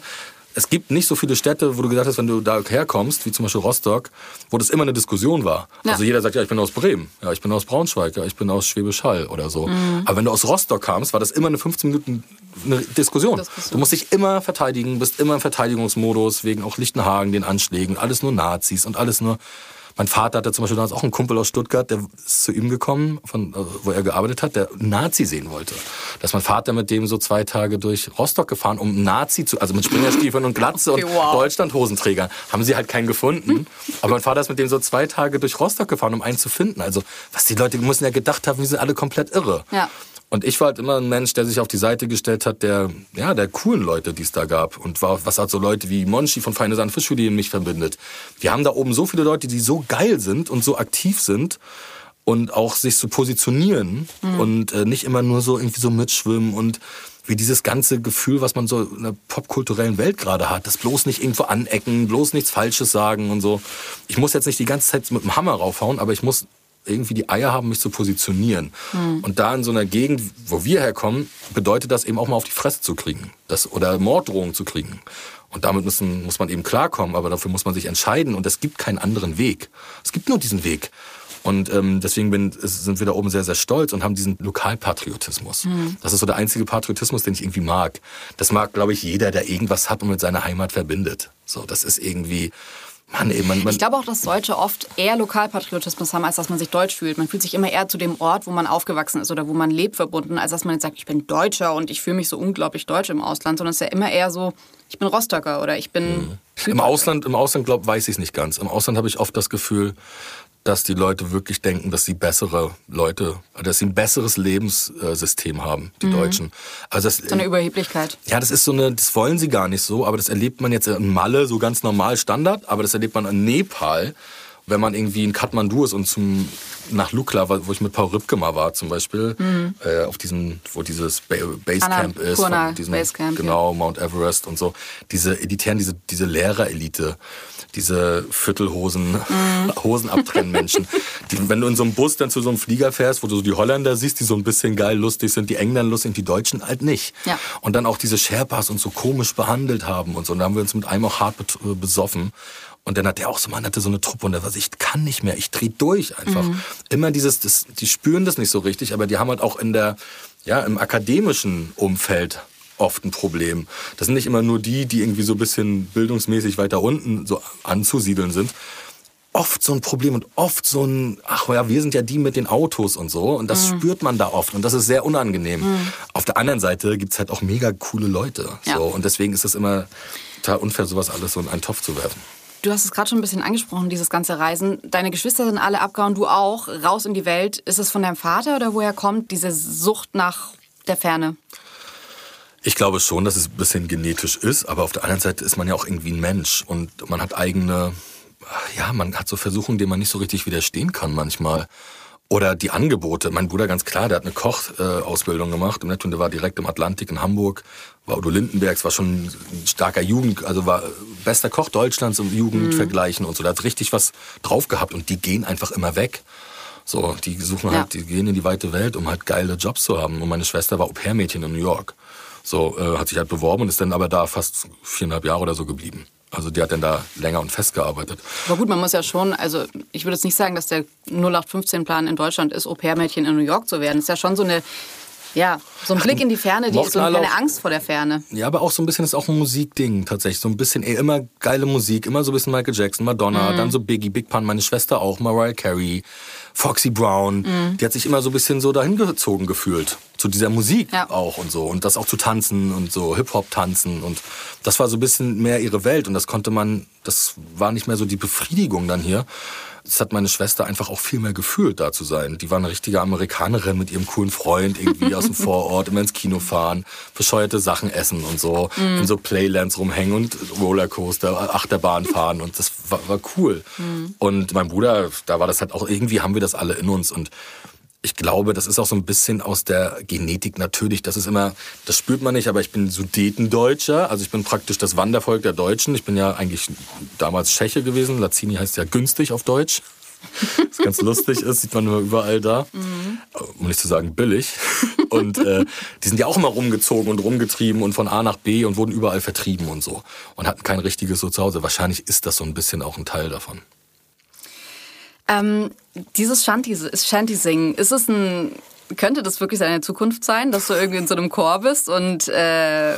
S2: es gibt nicht so viele Städte, wo du gesagt hast, wenn du da herkommst, wie zum Beispiel Rostock, wo das immer eine Diskussion war. Ja. Also jeder sagt, ja, ich bin aus Bremen, ja, ich bin aus Braunschweig, ja, ich bin aus Schwäbisch Hall oder so. Mhm. Aber wenn du aus Rostock kamst, war das immer eine 15 Minuten eine Diskussion. Diskussion. Du musst dich immer verteidigen, bist immer im Verteidigungsmodus, wegen auch Lichtenhagen, den Anschlägen, alles nur Nazis und alles nur mein Vater hatte zum Beispiel damals auch einen Kumpel aus Stuttgart, der ist zu ihm gekommen, von, äh, wo er gearbeitet hat, der Nazi sehen wollte. Da ist mein Vater mit dem so zwei Tage durch Rostock gefahren, um Nazi zu, also mit Springerstiefeln und Glatze okay, und wow. Deutschlandhosenträgern. Haben sie halt keinen gefunden. Aber mein Vater ist mit dem so zwei Tage durch Rostock gefahren, um einen zu finden. Also, was die Leute müssen ja gedacht haben, wir sind alle komplett irre. Ja. Und ich war halt immer ein Mensch, der sich auf die Seite gestellt hat, der, ja, der coolen Leute, die es da gab. Und war, was hat so Leute wie Monchi von Feine Sand Fischfilet mich verbindet. Wir haben da oben so viele Leute, die so geil sind und so aktiv sind und auch sich so positionieren mhm. und äh, nicht immer nur so irgendwie so mitschwimmen und wie dieses ganze Gefühl, was man so in der popkulturellen Welt gerade hat, das bloß nicht irgendwo anecken, bloß nichts Falsches sagen und so. Ich muss jetzt nicht die ganze Zeit mit dem Hammer raufhauen, aber ich muss irgendwie die Eier haben, mich zu positionieren. Mhm. Und da in so einer Gegend, wo wir herkommen, bedeutet das eben auch mal auf die Fresse zu kriegen. Das, oder Morddrohungen zu kriegen. Und damit müssen, muss man eben klarkommen, aber dafür muss man sich entscheiden und es gibt keinen anderen Weg. Es gibt nur diesen Weg. Und ähm, deswegen bin, sind wir da oben sehr, sehr stolz und haben diesen Lokalpatriotismus. Mhm. Das ist so der einzige Patriotismus, den ich irgendwie mag. Das mag, glaube ich, jeder, der irgendwas hat und mit seiner Heimat verbindet. So, das ist irgendwie, Mann, ey, man, man
S1: ich glaube auch, dass Deutsche oft eher Lokalpatriotismus haben, als dass man sich deutsch fühlt. Man fühlt sich immer eher zu dem Ort, wo man aufgewachsen ist oder wo man lebt, verbunden, als dass man jetzt sagt, ich bin Deutscher und ich fühle mich so unglaublich deutsch im Ausland, sondern es ist ja immer eher so, ich bin Rostocker oder ich bin. Mhm.
S2: Im Ausland, im Ausland glaub, weiß ich es nicht ganz. Im Ausland habe ich oft das Gefühl, dass die Leute wirklich denken, dass sie bessere Leute, dass sie ein besseres Lebenssystem haben, die mhm. Deutschen.
S1: Also das, so eine Überheblichkeit.
S2: Ja, das ist so eine, das wollen sie gar nicht so, aber das erlebt man jetzt in Malle so ganz normal Standard, aber das erlebt man in Nepal, wenn man irgendwie in Kathmandu ist und zum nach Lukla, wo ich mit Paul Ripke mal war zum Beispiel, mhm. äh, auf diesem, wo dieses ba Basecamp ist,
S1: von diesem, Basecamp,
S2: genau, ja. Mount Everest und so, diese Elitären, diese, diese Lehrerelite, diese Viertelhosen, mm. Hosenabtrennmenschen. die, wenn du in so einem Bus dann zu so einem Flieger fährst, wo du so die Holländer siehst, die so ein bisschen geil lustig sind, die Engländer lustig, die Deutschen halt nicht.
S1: Ja.
S2: Und dann auch diese Sherpas uns so komisch behandelt haben und so. Und da haben wir uns mit einem auch hart äh, besoffen. Und dann hat der auch so, man hatte so eine Truppe und der war ich kann nicht mehr, ich dreh durch einfach. Mhm. Immer dieses, das, die spüren das nicht so richtig, aber die haben halt auch in der, ja, im akademischen Umfeld oft ein Problem. Das sind nicht immer nur die, die irgendwie so ein bisschen bildungsmäßig weiter unten so anzusiedeln sind. Oft so ein Problem und oft so ein, ach ja, wir sind ja die mit den Autos und so. Und das mhm. spürt man da oft und das ist sehr unangenehm. Mhm. Auf der anderen Seite gibt's halt auch mega coole Leute. Ja. So. Und deswegen ist es immer total unfair, sowas alles so in einen Topf zu werfen.
S1: Du hast es gerade schon ein bisschen angesprochen, dieses ganze Reisen. Deine Geschwister sind alle abgehauen, du auch, raus in die Welt. Ist es von deinem Vater oder woher kommt diese Sucht nach der Ferne?
S2: Ich glaube schon, dass es ein bisschen genetisch ist, aber auf der anderen Seite ist man ja auch irgendwie ein Mensch und man hat eigene, ja, man hat so Versuchungen, denen man nicht so richtig widerstehen kann manchmal. Oder die Angebote. Mein Bruder ganz klar, der hat eine Kochausbildung gemacht und der war direkt im Atlantik in Hamburg. War Udo Lindenbergs, war schon ein starker Jugend, also war bester Koch Deutschlands im Jugendvergleichen mhm. und so. Der hat richtig was drauf gehabt und die gehen einfach immer weg. So, die suchen halt, ja. die gehen in die weite Welt, um halt geile Jobs zu haben. Und meine Schwester war Au-pair-Mädchen in New York. So, äh, hat sich halt beworben und ist dann aber da fast viereinhalb Jahre oder so geblieben. Also die hat dann da länger und fest gearbeitet.
S1: Aber gut, man muss ja schon, also ich würde jetzt nicht sagen, dass der 0815-Plan in Deutschland ist, Au-pair-Mädchen in New York zu werden. Das ist ja schon so eine ja, so ein Blick in die Ferne, die ist so keine Angst vor der Ferne.
S2: Ja, aber auch so ein bisschen ist auch ein Musikding tatsächlich. So ein bisschen ey, immer geile Musik, immer so ein bisschen Michael Jackson, Madonna, mhm. dann so Biggie, Big Pun, meine Schwester auch, Mariah Carey, Foxy Brown. Mhm. Die hat sich immer so ein bisschen so dahin gezogen gefühlt. Zu dieser Musik ja. auch und so. Und das auch zu tanzen und so Hip-Hop tanzen. Und das war so ein bisschen mehr ihre Welt. Und das konnte man, das war nicht mehr so die Befriedigung dann hier das hat meine Schwester einfach auch viel mehr gefühlt, da zu sein. Die war eine richtige Amerikanerin mit ihrem coolen Freund irgendwie aus dem Vorort, immer ins Kino fahren, bescheuerte Sachen essen und so, mm. in so Playlands rumhängen und Rollercoaster, Achterbahn fahren und das war, war cool. Mm. Und mein Bruder, da war das halt auch, irgendwie haben wir das alle in uns und ich glaube, das ist auch so ein bisschen aus der Genetik natürlich. Das ist immer, das spürt man nicht, aber ich bin Sudetendeutscher. Also ich bin praktisch das Wandervolk der Deutschen. Ich bin ja eigentlich damals Tscheche gewesen. Lazini heißt ja günstig auf Deutsch. Was ganz lustig ist, sieht man nur überall da. Mhm. Um nicht zu sagen billig. Und äh, die sind ja auch immer rumgezogen und rumgetrieben und von A nach B und wurden überall vertrieben und so. Und hatten kein richtiges so Zuhause. Wahrscheinlich ist das so ein bisschen auch ein Teil davon.
S1: Ähm, dieses Shanty, Shanty ist es ein, könnte das wirklich seine Zukunft sein, dass du irgendwie in so einem Chor bist und äh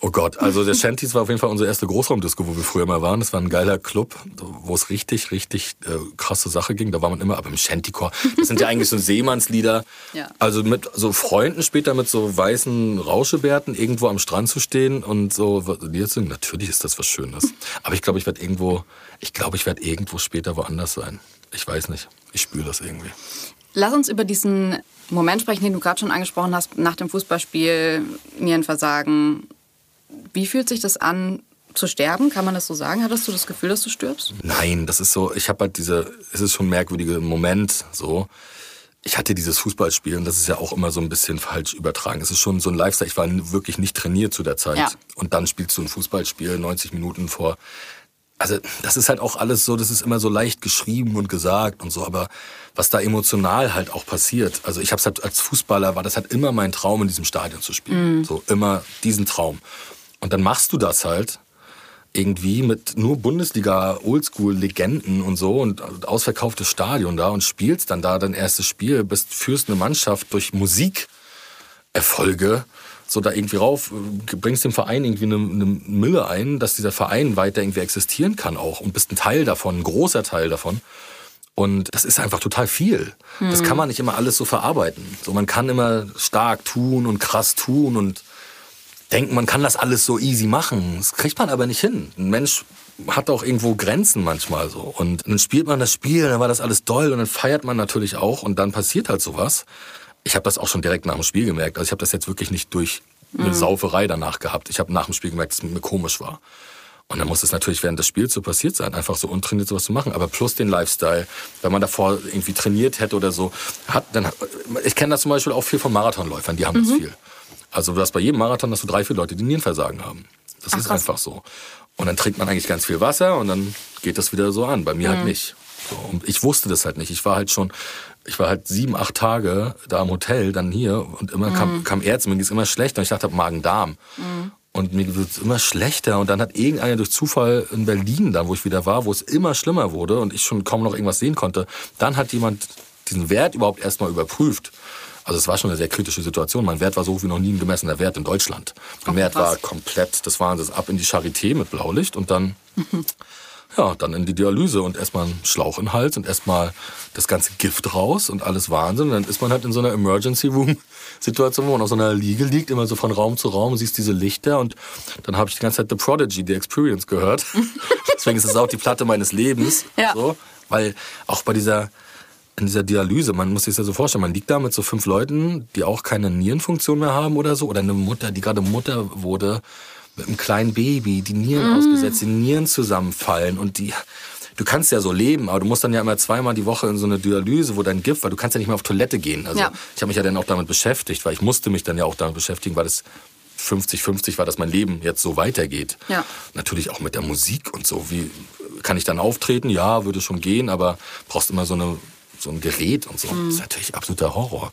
S2: Oh Gott, also der Shanties war auf jeden Fall unsere erste Großraumdisco, wo wir früher mal waren. Das war ein geiler Club, wo es richtig, richtig äh, krasse Sache ging. Da war man immer, aber im Shantychor, das sind ja eigentlich so Seemannslieder. Ja. Also mit so Freunden später mit so weißen Rauschebärten irgendwo am Strand zu stehen und so Lieder zu singen. Natürlich ist das was Schönes. Aber ich glaube, ich werde irgendwo, ich glaube, ich werde irgendwo später woanders sein. Ich weiß nicht. Ich spüre das irgendwie.
S1: Lass uns über diesen Moment sprechen, den du gerade schon angesprochen hast, nach dem Fußballspiel, Nierenversagen. Wie fühlt sich das an, zu sterben? Kann man das so sagen? Hattest du das Gefühl, dass du stirbst?
S2: Nein, das ist so, ich habe halt diese, es ist schon ein merkwürdiger Moment so. Ich hatte dieses Fußballspiel und das ist ja auch immer so ein bisschen falsch übertragen. Es ist schon so ein Lifestyle. Ich war wirklich nicht trainiert zu der Zeit. Ja. Und dann spielst du ein Fußballspiel 90 Minuten vor also das ist halt auch alles so, das ist immer so leicht geschrieben und gesagt und so, aber was da emotional halt auch passiert. Also ich habe es halt als Fußballer war das halt immer mein Traum in diesem Stadion zu spielen, mhm. so immer diesen Traum. Und dann machst du das halt irgendwie mit nur Bundesliga Oldschool Legenden und so und ausverkauftes Stadion da und spielst dann da dein erstes Spiel, bist führst eine Mannschaft durch Musikerfolge so da irgendwie rauf, bringst dem Verein irgendwie eine, eine Mille ein, dass dieser Verein weiter irgendwie existieren kann auch und bist ein Teil davon, ein großer Teil davon. Und das ist einfach total viel. Mhm. Das kann man nicht immer alles so verarbeiten. So, man kann immer stark tun und krass tun und denken, man kann das alles so easy machen. Das kriegt man aber nicht hin. Ein Mensch hat auch irgendwo Grenzen manchmal so. Und dann spielt man das Spiel, dann war das alles toll und dann feiert man natürlich auch und dann passiert halt sowas. Ich habe das auch schon direkt nach dem Spiel gemerkt. Also ich habe das jetzt wirklich nicht durch eine mhm. Sauferei danach gehabt. Ich habe nach dem Spiel gemerkt, dass es mir komisch war. Und dann muss es natürlich während des Spiels so passiert sein, einfach so untrainiert sowas zu machen. Aber plus den Lifestyle, wenn man davor irgendwie trainiert hätte oder so, hat dann. Ich kenne das zum Beispiel auch viel von Marathonläufern, die haben mhm. das viel. Also du hast bei jedem Marathon hast du drei, vier Leute, die Nierenversagen haben. Das Ach, ist krass. einfach so. Und dann trinkt man eigentlich ganz viel Wasser und dann geht das wieder so an. Bei mir halt mhm. halt nicht. So, und ich wusste das halt nicht. Ich war halt schon, ich war halt sieben, acht Tage da im Hotel, dann hier und immer mhm. kam, kam Ärzte, mir ging es immer schlechter und ich dachte, Magen-Darm. Mhm. Und mir wird es immer schlechter. Und dann hat irgendeiner durch Zufall in Berlin, da wo ich wieder war, wo es immer schlimmer wurde und ich schon kaum noch irgendwas sehen konnte, dann hat jemand diesen Wert überhaupt erstmal überprüft. Also es war schon eine sehr kritische Situation. Mein Wert war so wie noch nie ein gemessener Wert in Deutschland. Mein Wert war komplett, das waren das ab in die Charité mit Blaulicht und dann ja, dann in die Dialyse und erstmal einen Schlauch in den Hals und erstmal das ganze Gift raus und alles Wahnsinn. Und dann ist man halt in so einer Emergency Room Situation, wo man auf so einer Liege liegt, immer so von Raum zu Raum, siehst diese Lichter und dann habe ich die ganze Zeit The Prodigy, The Experience gehört. Deswegen ist es auch die Platte meines Lebens. Ja. So, weil auch bei dieser in dieser Dialyse, man muss sich das ja so vorstellen, man liegt da mit so fünf Leuten, die auch keine Nierenfunktion mehr haben oder so, oder eine Mutter, die gerade Mutter wurde, mit einem kleinen Baby, die Nieren mm. ausgesetzt, die Nieren zusammenfallen und die, du kannst ja so leben, aber du musst dann ja immer zweimal die Woche in so eine Dialyse, wo dein Gift, weil du kannst ja nicht mehr auf Toilette gehen. Also ja. ich habe mich ja dann auch damit beschäftigt, weil ich musste mich dann ja auch damit beschäftigen, weil es 50-50 war, dass mein Leben jetzt so weitergeht. Ja. Natürlich auch mit der Musik und so. Wie kann ich dann auftreten? Ja, würde schon gehen, aber brauchst immer so, eine, so ein Gerät und so. Mhm. Das ist natürlich absoluter Horror.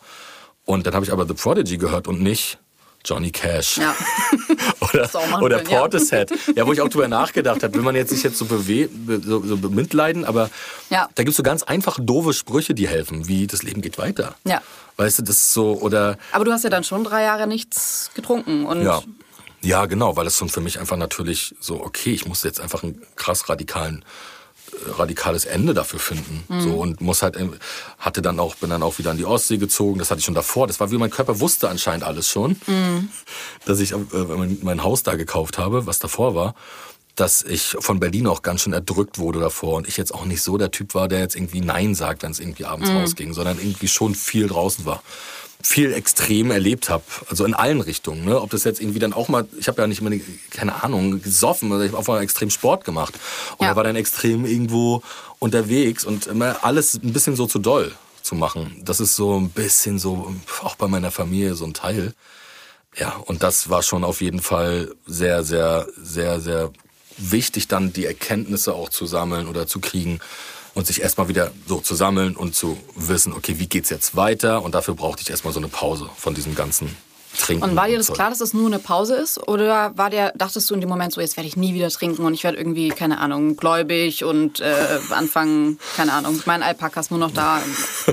S2: Und dann habe ich aber The Prodigy gehört und nicht Johnny Cash. Ja. oder oder Portishead. Ja. ja, wo ich auch drüber nachgedacht habe, will man jetzt sich jetzt so, so, so bemitleiden, aber ja. da gibt es so ganz einfache, doofe Sprüche, die helfen, wie das Leben geht weiter. Ja. Weißt du, das ist so, oder...
S1: Aber du hast ja dann schon drei Jahre nichts getrunken und...
S2: Ja. Ja, genau, weil es schon für mich einfach natürlich so, okay, ich muss jetzt einfach einen krass radikalen radikales Ende dafür finden. Mhm. So und muss halt hatte dann auch bin dann auch wieder an die Ostsee gezogen. Das hatte ich schon davor. Das war wie mein Körper wusste anscheinend alles schon, mhm. dass ich äh, mein, mein Haus da gekauft habe, was davor war dass ich von Berlin auch ganz schön erdrückt wurde davor und ich jetzt auch nicht so der Typ war, der jetzt irgendwie Nein sagt, wenn es irgendwie abends mhm. rausging, sondern irgendwie schon viel draußen war viel extrem erlebt habe. Also in allen Richtungen. Ne? Ob das jetzt irgendwie dann auch mal, ich habe ja nicht immer, keine Ahnung, gesoffen, oder ich habe auch mal extrem Sport gemacht. Und ja. war dann extrem irgendwo unterwegs und immer alles ein bisschen so zu doll zu machen. Das ist so ein bisschen so, auch bei meiner Familie so ein Teil. Ja, und das war schon auf jeden Fall sehr, sehr, sehr, sehr wichtig, dann die Erkenntnisse auch zu sammeln oder zu kriegen und sich erstmal wieder so zu sammeln und zu wissen, okay, wie geht's jetzt weiter? Und dafür brauchte ich erstmal so eine Pause von diesem ganzen Trinken.
S1: Und war dir das Zeug. klar, dass das nur eine Pause ist? Oder war der, dachtest du in dem Moment so, jetzt werde ich nie wieder trinken und ich werde irgendwie, keine Ahnung, gläubig und äh, anfangen, keine Ahnung, mit meinen Alpakas nur noch da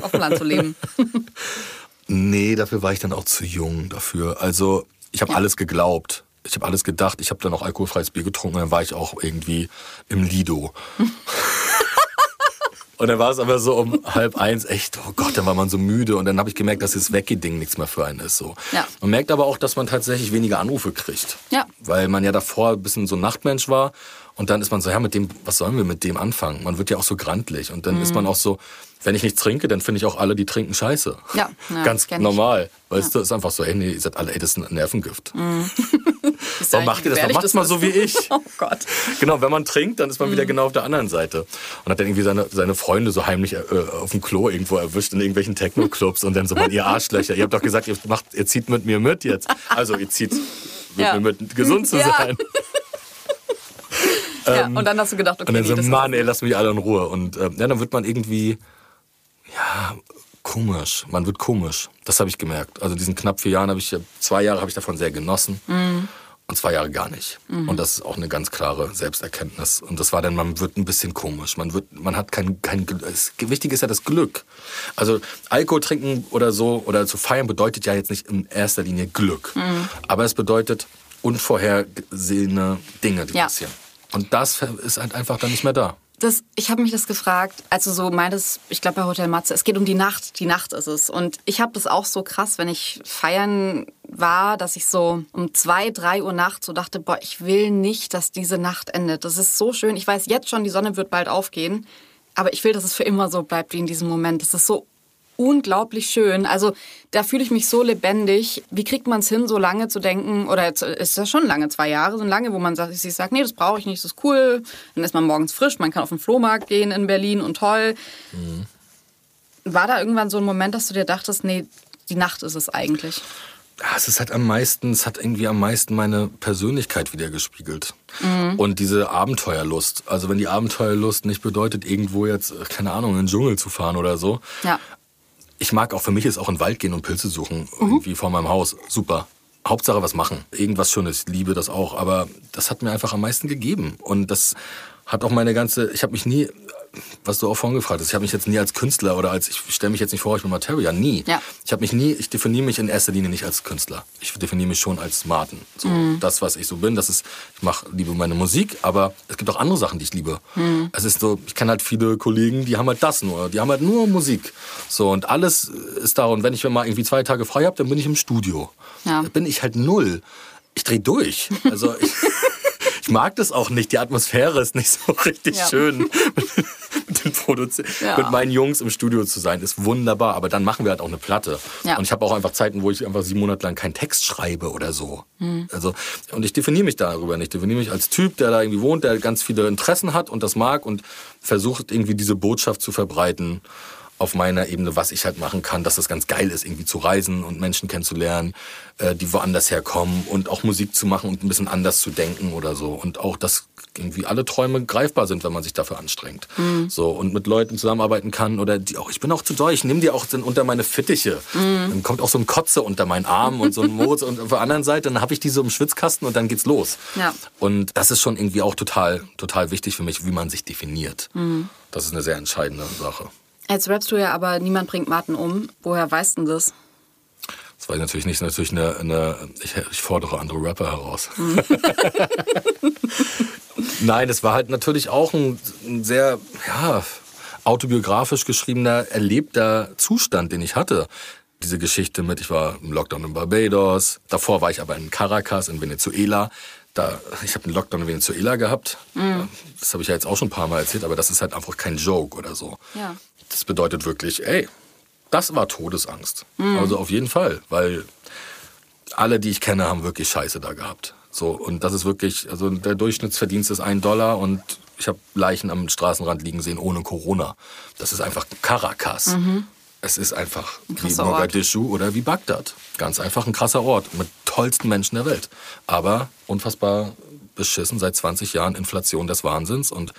S1: auf dem Land zu leben?
S2: nee, dafür war ich dann auch zu jung dafür. Also ich habe ja. alles geglaubt. Ich habe alles gedacht. Ich habe dann auch alkoholfreies Bier getrunken. Dann war ich auch irgendwie im Lido. Und dann war es aber so um halb eins echt, oh Gott, dann war man so müde und dann habe ich gemerkt, dass das Weggeding nichts mehr für einen ist. So. Ja. Man merkt aber auch, dass man tatsächlich weniger Anrufe kriegt. Ja. Weil man ja davor ein bisschen so ein Nachtmensch war und dann ist man so, ja, mit dem, was sollen wir mit dem anfangen? Man wird ja auch so grantlich und dann mhm. ist man auch so, wenn ich nichts trinke, dann finde ich auch alle, die trinken scheiße. Ja, ja ganz normal. Weißt ja. du, ist einfach so, ey, nee, ihr seid alle, ey, das ist ein Nervengift. Mhm. Warum macht ihr das? Warum macht's mal so wie ich? oh Gott. Genau, wenn man trinkt, dann ist man mhm. wieder genau auf der anderen Seite. Und hat dann irgendwie seine, seine Freunde so heimlich äh, auf dem Klo irgendwo erwischt in irgendwelchen Techno-Clubs und dann so, mal, ihr Arschlöcher, ihr habt doch gesagt, ihr, macht, ihr zieht mit mir mit jetzt. Also, ihr zieht mit ja. mir mit, gesund zu sein.
S1: Ja, und dann hast du gedacht, okay,
S2: und dann
S1: nee,
S2: so, Mann, ey, lass mich alle in Ruhe. Und äh, ja, dann wird man irgendwie, ja, komisch. Man wird komisch. Das habe ich gemerkt. Also diesen knapp vier Jahren habe ich, zwei Jahre habe ich davon sehr genossen.
S1: Mhm.
S2: Und zwei Jahre gar nicht. Und das ist auch eine ganz klare Selbsterkenntnis. Und das war dann, man wird ein bisschen komisch. Man wird, man hat kein, kein, es, wichtig ist ja das Glück. Also Alkohol trinken oder so oder zu feiern bedeutet ja jetzt nicht in erster Linie Glück. Aber es bedeutet unvorhergesehene Dinge, die
S1: Ja.
S2: passieren. Und das ist halt einfach dann nicht mehr da.
S1: Das, ich habe mich das gefragt, als du so meintest, ich glaube bei Hotel Matze, es geht um die Nacht, die Nacht ist es. Und ich habe das auch so krass, wenn ich feiern war, dass ich so um zwei, drei Uhr nachts so dachte, boah, ich will nicht, dass diese Nacht endet. Das ist so schön. Ich weiß jetzt schon, die Sonne wird bald aufgehen, aber ich will, dass es für immer so bleibt wie in diesem Moment. Das ist so unglaublich schön. Also da fühle ich mich so lebendig. Wie kriegt man es hin, so lange zu denken? Oder jetzt ist das schon lange, zwei Jahre, so lange, wo man sich sagt, nee, das brauche ich nicht, das ist cool. Dann ist man morgens frisch, man kann auf den Flohmarkt gehen in Berlin und toll. War da irgendwann so ein Moment, dass du dir dachtest, nee, die Nacht ist es eigentlich?
S2: Ja, es ist halt am meisten, es hat irgendwie am meisten meine Persönlichkeit wieder gespiegelt. Und diese Abenteuerlust. Also wenn die Abenteuerlust nicht bedeutet, irgendwo jetzt, äh, keine Ahnung, in den Dschungel zu fahren oder so.
S1: Ja.
S2: Ich mag auch, für mich ist auch in den Wald gehen und Pilze suchen, irgendwie vor meinem Haus. Super. Hauptsache was machen. Irgendwas Schönes. Ich liebe das auch. Aber das hat mir einfach am meisten gegeben. Und das hat auch meine ganze, ich habe mich nie, was du auch vorhin gefragt hast, ich habe mich jetzt nie als Künstler oder als, ich stelle mich jetzt nicht vor, ich bin Materia, nie.
S1: Ja.
S2: Ich habe mich nie, ich definiere mich in erster Linie nicht als Künstler. Ich definiere mich schon als Martin. So, Das, was ich so bin, das ist, ich mache, liebe meine Musik, aber es gibt auch andere Sachen, die ich liebe. Es ist so, ich kenne halt viele Kollegen, die haben halt das nur, die haben halt nur Musik. So, und alles ist da. Und wenn ich mal irgendwie zwei Tage frei habe, dann bin ich im Studio.
S1: Ja.
S2: Da bin ich halt null. Ich drehe durch. Also ich, ich mag das auch nicht. Die Atmosphäre ist nicht so richtig
S1: Ja.
S2: schön. mit, den Produzi
S1: Ja.
S2: mit meinen Jungs im Studio zu sein, ist wunderbar. Aber dann machen wir halt auch eine Platte.
S1: Ja.
S2: Und ich habe auch einfach Zeiten, wo ich einfach sieben Monate lang keinen Text schreibe oder so.
S1: Mhm.
S2: Also, und ich definiere mich darüber nicht. Ich definiere mich als Typ, der da irgendwie wohnt, der ganz viele Interessen hat und das mag und versucht irgendwie diese Botschaft zu verbreiten auf meiner Ebene, was ich halt machen kann, dass das ganz geil ist, irgendwie zu reisen und Menschen kennenzulernen, äh, die woanders herkommen und auch Musik zu machen und ein bisschen anders zu denken oder so. Und auch, dass irgendwie alle Träume greifbar sind, wenn man sich dafür anstrengt. So, und mit Leuten zusammenarbeiten kann oder die auch, ich bin auch zu doll, ich nehme die auch dann unter meine Fittiche. Dann kommt auch so ein Kotze unter meinen Arm und so ein Moritz und auf der anderen Seite, dann habe ich die so im Schwitzkasten und dann geht's los.
S1: Ja.
S2: Und das ist schon irgendwie auch total, total wichtig für mich, wie man sich definiert. Das ist eine sehr entscheidende Sache.
S1: Jetzt rappst du ja aber, niemand bringt Martin um. Woher weißt du denn das?
S2: Das war natürlich nicht, natürlich eine, eine ich, ich fordere andere Rapper heraus. Nein, das war halt natürlich auch ein, ein sehr, ja, autobiografisch geschriebener, erlebter Zustand, den ich hatte. Diese Geschichte mit, ich war im Lockdown in Barbados, davor war ich aber in Caracas, in Venezuela. Da, ich habe einen Lockdown in Venezuela gehabt. Das habe ich ja jetzt auch schon ein paar Mal erzählt, aber das ist halt einfach kein Joke oder so.
S1: Ja.
S2: Das bedeutet wirklich, ey, das war Todesangst. Also auf jeden Fall, weil alle, die ich kenne, haben wirklich Scheiße da gehabt. So, und das ist wirklich, also der Durchschnittsverdienst ist ein Dollar und ich habe Leichen am Straßenrand liegen sehen ohne Corona. Das ist einfach Caracas. Es ist einfach wie
S1: krasser Ort.
S2: Mogadischu oder wie Bagdad. Ganz einfach ein krasser Ort mit tollsten Menschen der Welt. Aber unfassbar beschissen seit 20 Jahren Inflation des Wahnsinns und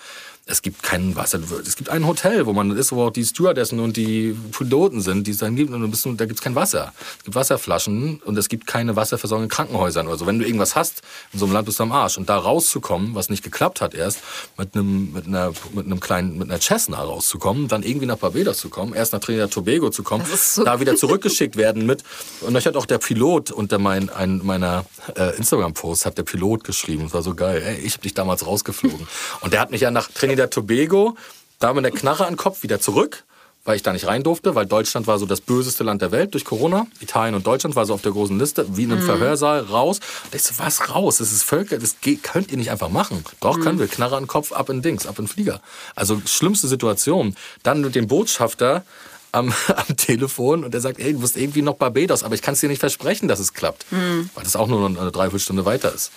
S2: es gibt kein Wasser. Es gibt ein Hotel, wo man ist, wo auch die Stewardessen und die Piloten sind, die es dann gibt. Und bist, da gibt es kein Wasser. Es gibt Wasserflaschen und es gibt keine Wasserversorgung in Krankenhäusern. Also wenn du irgendwas hast, in so einem Land bist du am Arsch. Und da rauszukommen, was nicht geklappt hat erst, mit einem, mit einer, mit einem kleinen, mit einer Cessna rauszukommen, dann irgendwie nach Barbados zu kommen, erst nach Trinidad Tobago zu kommen,
S1: so
S2: da wieder zurückgeschickt werden mit. Und euch hat auch der Pilot unter mein, ein, meiner äh, Instagram-Post hat der Pilot geschrieben. Das war so geil. Ey, ich habe dich damals rausgeflogen. und der hat mich ja nach Trinidad Tobago, da mit der Knarre an den Kopf wieder zurück, weil ich da nicht rein durfte, weil Deutschland war so das böseste Land der Welt durch Corona. Italien und Deutschland war so auf der großen Liste, wie in einem Verhörsaal raus. Und ich so, was raus? Das ist Völker, das geht, könnt ihr nicht einfach machen. Doch, können wir. Knarre an den Kopf, ab in Dings, ab in Flieger. Also schlimmste Situation. Dann mit dem Botschafter am, am Telefon und der sagt, ey, du musst irgendwie noch Barbados, aber ich kann es dir nicht versprechen, dass es klappt. Weil das auch nur eine Dreiviertelstunde weiter ist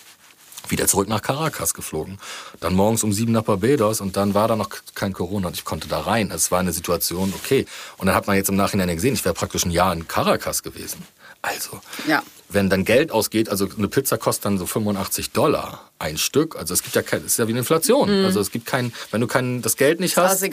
S2: wieder zurück nach Caracas geflogen. Dann morgens um sieben nach Barbados und dann war da noch kein Corona und ich konnte da rein. Es war eine Situation, okay. Und dann hat man jetzt im Nachhinein gesehen, ich wäre praktisch ein Jahr in Caracas gewesen. Also,
S1: Ja.
S2: wenn dann Geld ausgeht, also eine Pizza kostet dann so 85 Dollar ein Stück. Also es gibt ja kein, es ist ja wie eine Inflation. Also es gibt kein, wenn du kein, das Geld nicht hast, du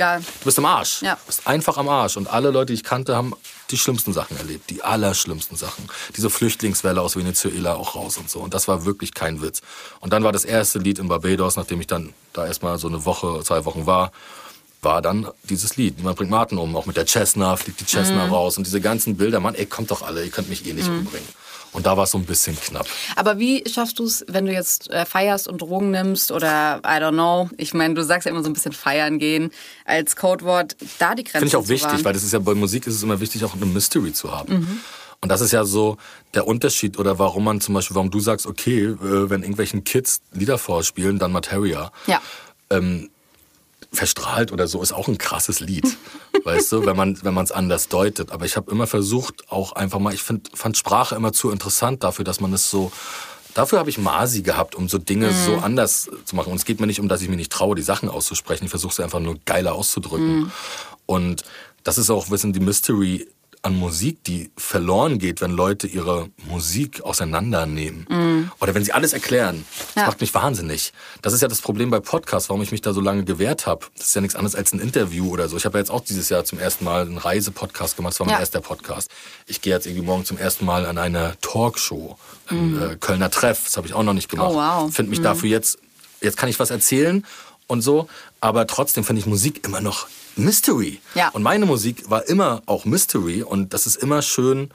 S2: bist am Arsch.
S1: Ja.
S2: Du bist einfach am Arsch. Und alle Leute, die ich kannte, haben die schlimmsten Sachen erlebt. Die allerschlimmsten Sachen. Diese Flüchtlingswelle aus Venezuela auch raus und so. Und das war wirklich kein Witz. Und dann war das erste Lied in Barbados, nachdem ich dann da erstmal so eine Woche, zwei Wochen war, war dann dieses Lied. Niemand bringt Martin um. Auch mit der Cessna fliegt die Cessna raus. Und diese ganzen Bilder, Mann, ey, kommt doch alle, ihr könnt mich eh nicht umbringen. Und da war es so ein bisschen knapp.
S1: Aber wie schaffst du es, wenn du jetzt äh, feierst und Drogen nimmst oder I don't know? Ich meine, du sagst ja immer so ein bisschen feiern gehen als Codewort, da die Grenze
S2: Finde ich auch wichtig,
S1: wahren.
S2: weil das ist ja bei Musik ist es immer wichtig, auch eine Mystery zu haben. Und das ist ja so der Unterschied oder warum man zum Beispiel, warum du sagst, okay, äh, wenn irgendwelchen Kids Lieder vorspielen, dann Materia.
S1: Ja.
S2: Ähm, verstrahlt oder so ist auch ein krasses Lied, weißt du, wenn man wenn man es anders deutet. Aber ich habe immer versucht, auch einfach mal, ich find, fand Sprache immer zu interessant dafür, dass man es so Dafür habe ich Masi gehabt, um so Dinge so anders zu machen. Und es geht mir nicht um, dass ich mir nicht traue, die Sachen auszusprechen. Ich versuche sie einfach nur geiler auszudrücken. Und das ist auch ein bisschen die Mystery an Musik, die verloren geht, wenn Leute ihre Musik auseinandernehmen. Oder wenn sie alles erklären. Das
S1: Ja.
S2: macht mich wahnsinnig. Das ist ja das Problem bei Podcasts, warum ich mich da so lange gewehrt habe. Das ist ja nichts anderes als ein Interview oder so. Ich habe ja jetzt auch dieses Jahr zum ersten Mal einen Reisepodcast gemacht. Das war mein
S1: Ja.
S2: erster Podcast. Ich gehe jetzt irgendwie morgen zum ersten Mal an eine Talkshow, ein äh, Kölner Treff. Das habe ich auch noch nicht gemacht.
S1: Oh, wow.
S2: Finde mich dafür jetzt, jetzt kann ich was erzählen und so. Aber trotzdem finde ich Musik immer noch Mystery.
S1: Ja.
S2: Und meine Musik war immer auch Mystery und das ist immer schön,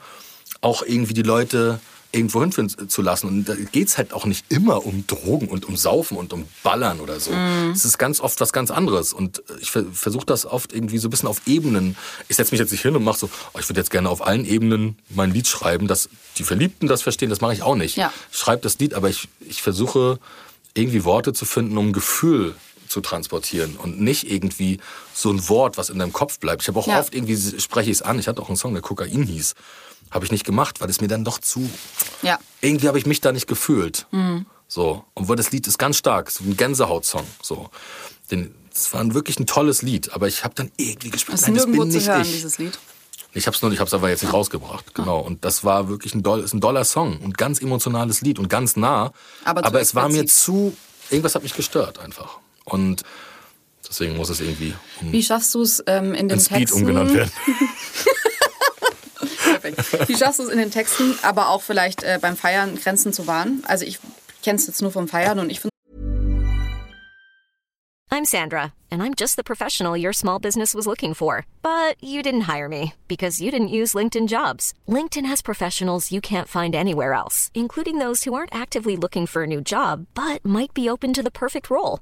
S2: auch irgendwie die Leute irgendwo hinführen zu lassen. Und da geht's halt auch nicht immer um Drogen und um Saufen und um Ballern oder so. Es ist ganz oft was ganz anderes. Und ich ver versuche das oft irgendwie so ein bisschen auf Ebenen. Ich setze mich jetzt nicht hin und mache so, oh, ich würde jetzt gerne auf allen Ebenen mein Lied schreiben, dass die Verliebten das verstehen. Das mache ich auch nicht.
S1: Ja.
S2: Ich schreibe das Lied, aber ich, ich versuche irgendwie Worte zu finden, um Gefühl zu transportieren und nicht irgendwie so ein Wort, was in deinem Kopf bleibt. Ich habe auch
S1: Ja.
S2: oft irgendwie spreche ich es an. Ich hatte auch einen Song, der Kokain hieß. Habe ich nicht gemacht, weil es mir dann doch zu.
S1: Ja.
S2: Irgendwie habe ich mich da nicht gefühlt. So. Und das Lied ist ganz stark, so ein Gänsehaut-Song. So. Den, es war ein wirklich ein tolles Lied, aber ich habe dann irgendwie gespürt,
S1: Das ist
S2: nein,
S1: nirgendwo
S2: bin
S1: zu
S2: nicht
S1: hören,
S2: ich.
S1: dieses Lied.
S2: Ich hab's nur, ich hab's aber jetzt nicht rausgebracht, genau. Und das war wirklich ein doll, ist ein doller Song und ganz emotionales Lied und ganz nah.
S1: Aber zu
S2: es war mir zu, irgendwas hat mich gestört einfach. Und deswegen muss es irgendwie um,
S1: Wie schaffst du es ähm, in den
S2: in Speed
S1: Texten?
S2: umgenannt werden.
S1: Perfekt. Wie schaffst du es in den Texten, aber auch vielleicht äh, beim Feiern Grenzen zu wahren? Also ich kenne es jetzt nur vom Feiern und ich finde
S4: I'm Sandra, and I'm just the professional your small business was looking for. But you didn't hire me because you didn't use LinkedIn jobs. LinkedIn has professionals you can't find anywhere else, including those who aren't actively looking for a new job but might be open to the perfect role,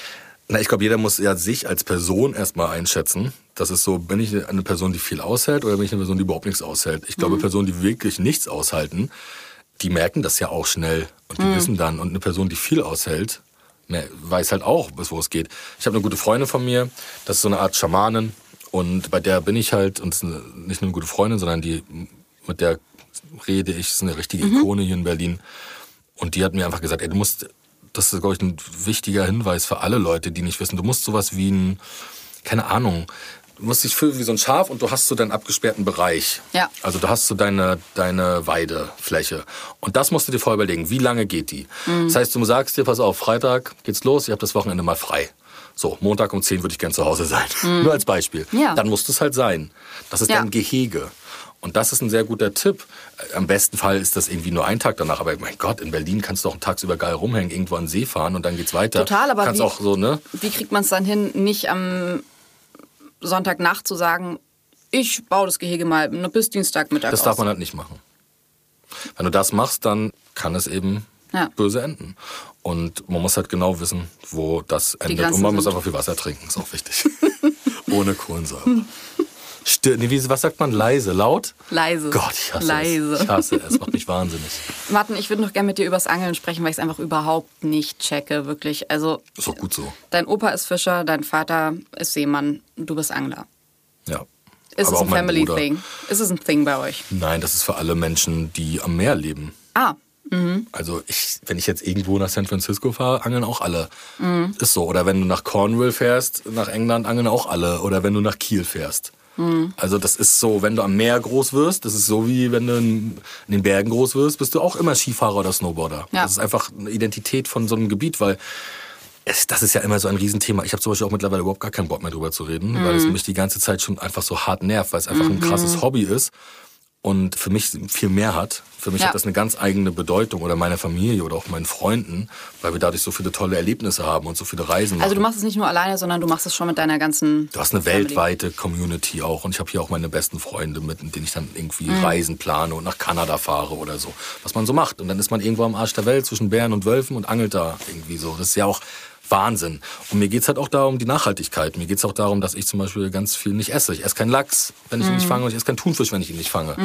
S2: Na, ich glaube, jeder muss ja sich als Person erstmal einschätzen. Das ist so, bin ich eine Person, die viel aushält oder bin ich eine Person, die überhaupt nichts aushält? Ich glaube, Personen, die wirklich nichts aushalten, die merken das ja auch schnell und die wissen dann. Und eine Person, die viel aushält, weiß halt auch, bis wo es geht. Ich habe eine gute Freundin von mir, das ist so eine Art Schamanin und bei der bin ich halt, und eine, nicht nur eine gute Freundin, sondern die, mit der rede ich, ist eine richtige Ikone hier in Berlin. Und die hat mir einfach gesagt, ey, du musst, das ist, glaube ich, ein wichtiger Hinweis für alle Leute, die nicht wissen, du musst sowas wie ein, keine Ahnung, du musst dich fühlen wie so ein Schaf und du hast so deinen abgesperrten Bereich.
S1: Ja.
S2: Also du hast so deine, deine Weidefläche. Und das musst du dir vorher überlegen, wie lange geht die? Das heißt, du sagst dir, pass auf, Freitag geht's los, ich habe das Wochenende mal frei. So, Montag um 10 würde ich gern zu Hause sein. Nur als Beispiel.
S1: Ja.
S2: Dann muss es halt sein. Das ist
S1: Ja.
S2: dein Gehege. Und das ist ein sehr guter Tipp. Am besten Fall ist das irgendwie nur ein Tag danach. Aber mein Gott, in Berlin kannst du auch tagsüber geil rumhängen, irgendwo an den See fahren und dann geht's weiter.
S1: Total, aber
S2: kannst
S1: wie-
S2: auch so, ne?
S1: Wie kriegt man es dann hin, nicht am Sonntagnacht zu sagen, ich baue das Gehege mal nur bis Dienstagmittag
S2: Das
S1: aus.
S2: darf man halt nicht machen. Wenn du das machst, dann kann es eben
S1: Ja.
S2: böse enden. Und man muss halt genau wissen, wo das endet. Und man muss einfach viel Wasser trinken, ist auch wichtig. Ohne Kohlensäure. Stir nee, wie, was sagt man? Leise, laut?
S1: Leise.
S2: Gott, ich hasse
S1: Leise.
S2: es. Ich hasse es. macht mich wahnsinnig.
S1: Martin, ich würde noch gerne mit dir übers Angeln sprechen, weil ich es einfach überhaupt nicht checke, wirklich. Also,
S2: Ist auch gut so.
S1: dein Opa ist Fischer, dein Vater ist Seemann, du bist Angler.
S2: Ja.
S1: Ist
S2: Aber
S1: es ein
S2: mein
S1: Family
S2: Bruder.
S1: Thing? Ist es ein Thing bei euch?
S2: Nein, das ist für alle Menschen, die am Meer leben.
S1: Ah,
S2: Also ich, wenn ich jetzt irgendwo nach San Francisco fahre, angeln auch alle.
S1: Mhm.
S2: Ist so. Oder wenn du nach Cornwall fährst, nach England angeln auch alle. Oder wenn du nach Kiel fährst.
S1: Mhm.
S2: Also das ist so, wenn du am Meer groß wirst, das ist so wie wenn du in den Bergen groß wirst, bist du auch immer Skifahrer oder Snowboarder.
S1: Ja.
S2: Das ist einfach eine Identität von so einem Gebiet, weil es, das ist ja immer so ein Riesenthema. Ich habe zum Beispiel auch mittlerweile überhaupt gar keinen Bock mehr drüber zu reden, weil
S1: Mhm.
S2: es mich die ganze Zeit schon einfach so hart nervt, weil es einfach ein krasses Hobby ist und für mich viel mehr hat. Für mich
S1: Ja.
S2: hat das eine ganz eigene Bedeutung oder meiner Familie oder auch meinen Freunden, weil wir dadurch so viele tolle Erlebnisse haben und so viele Reisen machen.
S1: also du machst es nicht nur alleine, sondern du machst es schon mit deiner ganzen.
S2: Du hast eine
S1: Family.
S2: weltweite Community auch und ich habe hier auch meine besten Freunde, mit denen ich dann irgendwie
S1: Mhm.
S2: Reisen plane und nach Kanada fahre oder so. Was man so macht. Und dann ist man irgendwo am Arsch der Welt zwischen Bären und Wölfen und angelt da irgendwie so. Das ist ja auch Wahnsinn. Und mir geht's halt auch darum, die Nachhaltigkeit. Mir geht's auch darum, dass ich zum Beispiel ganz viel nicht esse. Ich esse keinen Lachs, wenn ich ihn nicht fange und ich esse keinen Thunfisch, wenn ich ihn nicht fange.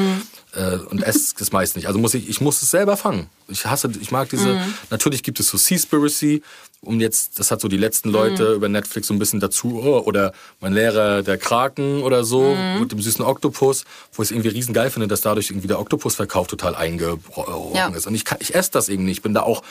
S2: Äh, und esse das meist nicht. Also muss ich, ich muss es selber fangen. Ich hasse, ich mag diese,
S1: Mhm.
S2: natürlich gibt es so Seaspiracy, um jetzt, das hat so die letzten Leute über Netflix so ein bisschen dazu, oh, oder mein Lehrer, der Kraken oder so, mit dem süßen Oktopus, wo ich es irgendwie riesen geil finde, dass dadurch irgendwie der Oktopusverkauf total eingebrochen
S1: Ja.
S2: ist. Und ich, kann, ich esse das eben nicht. Ich bin da auch,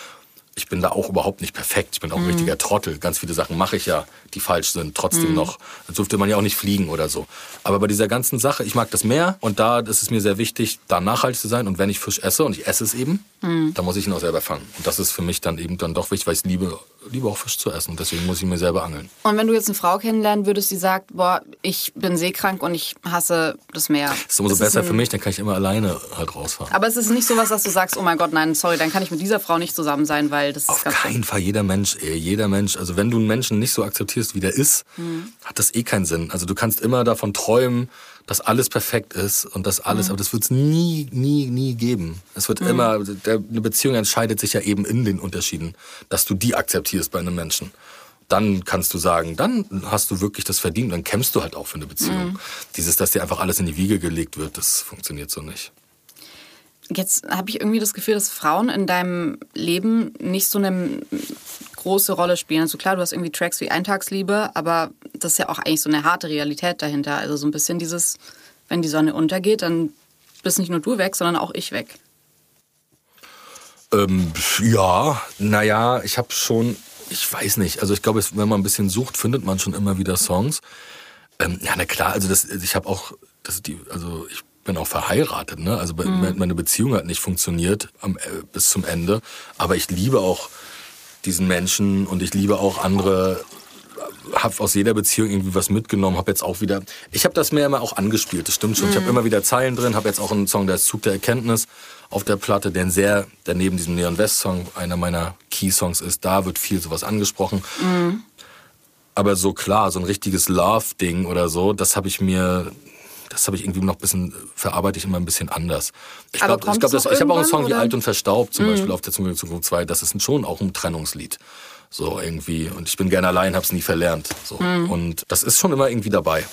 S2: ich bin da auch überhaupt nicht perfekt. Ich bin auch ein richtiger Trottel. Ganz viele Sachen mache ich ja, die falsch sind. Trotzdem noch. Dann dürfte man ja auch nicht fliegen oder so. Aber bei dieser ganzen Sache, ich mag das Meer und da ist es mir sehr wichtig, da nachhaltig zu sein. Und wenn ich Fisch esse und ich esse es eben, dann muss ich ihn auch selber fangen. Und das ist für mich dann eben dann doch wichtig, weil ich liebe, liebe auch Fisch zu essen. Und deswegen muss ich mir selber angeln.
S1: Und wenn du jetzt eine Frau kennenlernen würdest, die sagt, boah, ich bin seekrank und ich hasse das Meer.
S2: Das ist umso
S1: Ist es
S2: besser
S1: ein-
S2: für mich, dann kann ich immer alleine halt rausfahren.
S1: Aber es ist nicht sowas, dass du sagst, oh mein Gott, nein, sorry, dann kann ich mit dieser Frau nicht zusammen sein, weil das ist
S2: Auf
S1: ganz
S2: keinen Fall. Jeder Mensch, ey, jeder Mensch. Also wenn du einen Menschen nicht so akzeptierst, wie der ist,
S1: Mhm.
S2: hat das eh keinen Sinn. Also du kannst immer davon träumen, dass alles perfekt ist und dass
S1: Mhm.
S2: alles, aber das wird es nie, nie, nie geben. Es wird immer, der, eine Beziehung entscheidet sich ja eben in den Unterschieden, dass du die akzeptierst bei einem Menschen. Dann kannst du sagen, dann hast du wirklich das verdient, dann kämpfst du halt auch für eine Beziehung.
S1: Mhm.
S2: Dieses, dass dir einfach alles in die Wiege gelegt wird, das funktioniert so nicht.
S1: Jetzt habe ich irgendwie das Gefühl, dass Frauen in deinem Leben nicht so eine große Rolle spielen. Also klar, du hast irgendwie Tracks wie Eintagsliebe, aber das ist ja auch eigentlich so eine harte Realität dahinter. Also so ein bisschen dieses, wenn die Sonne untergeht, dann bist nicht nur du weg, sondern auch ich weg.
S2: Ähm, ja, naja, ich habe schon, ich weiß nicht, also ich glaube, wenn man ein bisschen sucht, findet man schon immer wieder Songs. Ähm, ja, na klar, also das, ich habe auch, das die, also ich bin auch verheiratet, ne? Also bei- meine Beziehung hat nicht funktioniert am, äh, bis zum Ende, aber ich liebe auch diesen Menschen und ich liebe auch andere habe aus jeder Beziehung irgendwie was mitgenommen, habe jetzt auch wieder, ich habe das mehr immer auch angespielt, das stimmt schon. Ich habe immer wieder Zeilen drin, habe jetzt auch einen Song, der ist Zug der Erkenntnis auf der Platte, der sehr, der neben diesem Neon West Song einer meiner Key-Songs ist, da wird viel sowas angesprochen. Aber so klar, so ein richtiges Love-Ding oder so, das habe ich mir, das habe ich irgendwie noch ein bisschen, verarbeite ich immer ein bisschen anders. Ich glaube, ich, glaub,
S1: es
S2: das- ich habe auch einen Song wie
S1: oder?
S2: Alt und Verstaubt zum Beispiel auf der Zunge Zukunft 2, das ist schon auch ein Trennungslied. So irgendwie. Und ich bin gerne allein, hab's nie verlernt. So. Und das ist schon immer irgendwie dabei.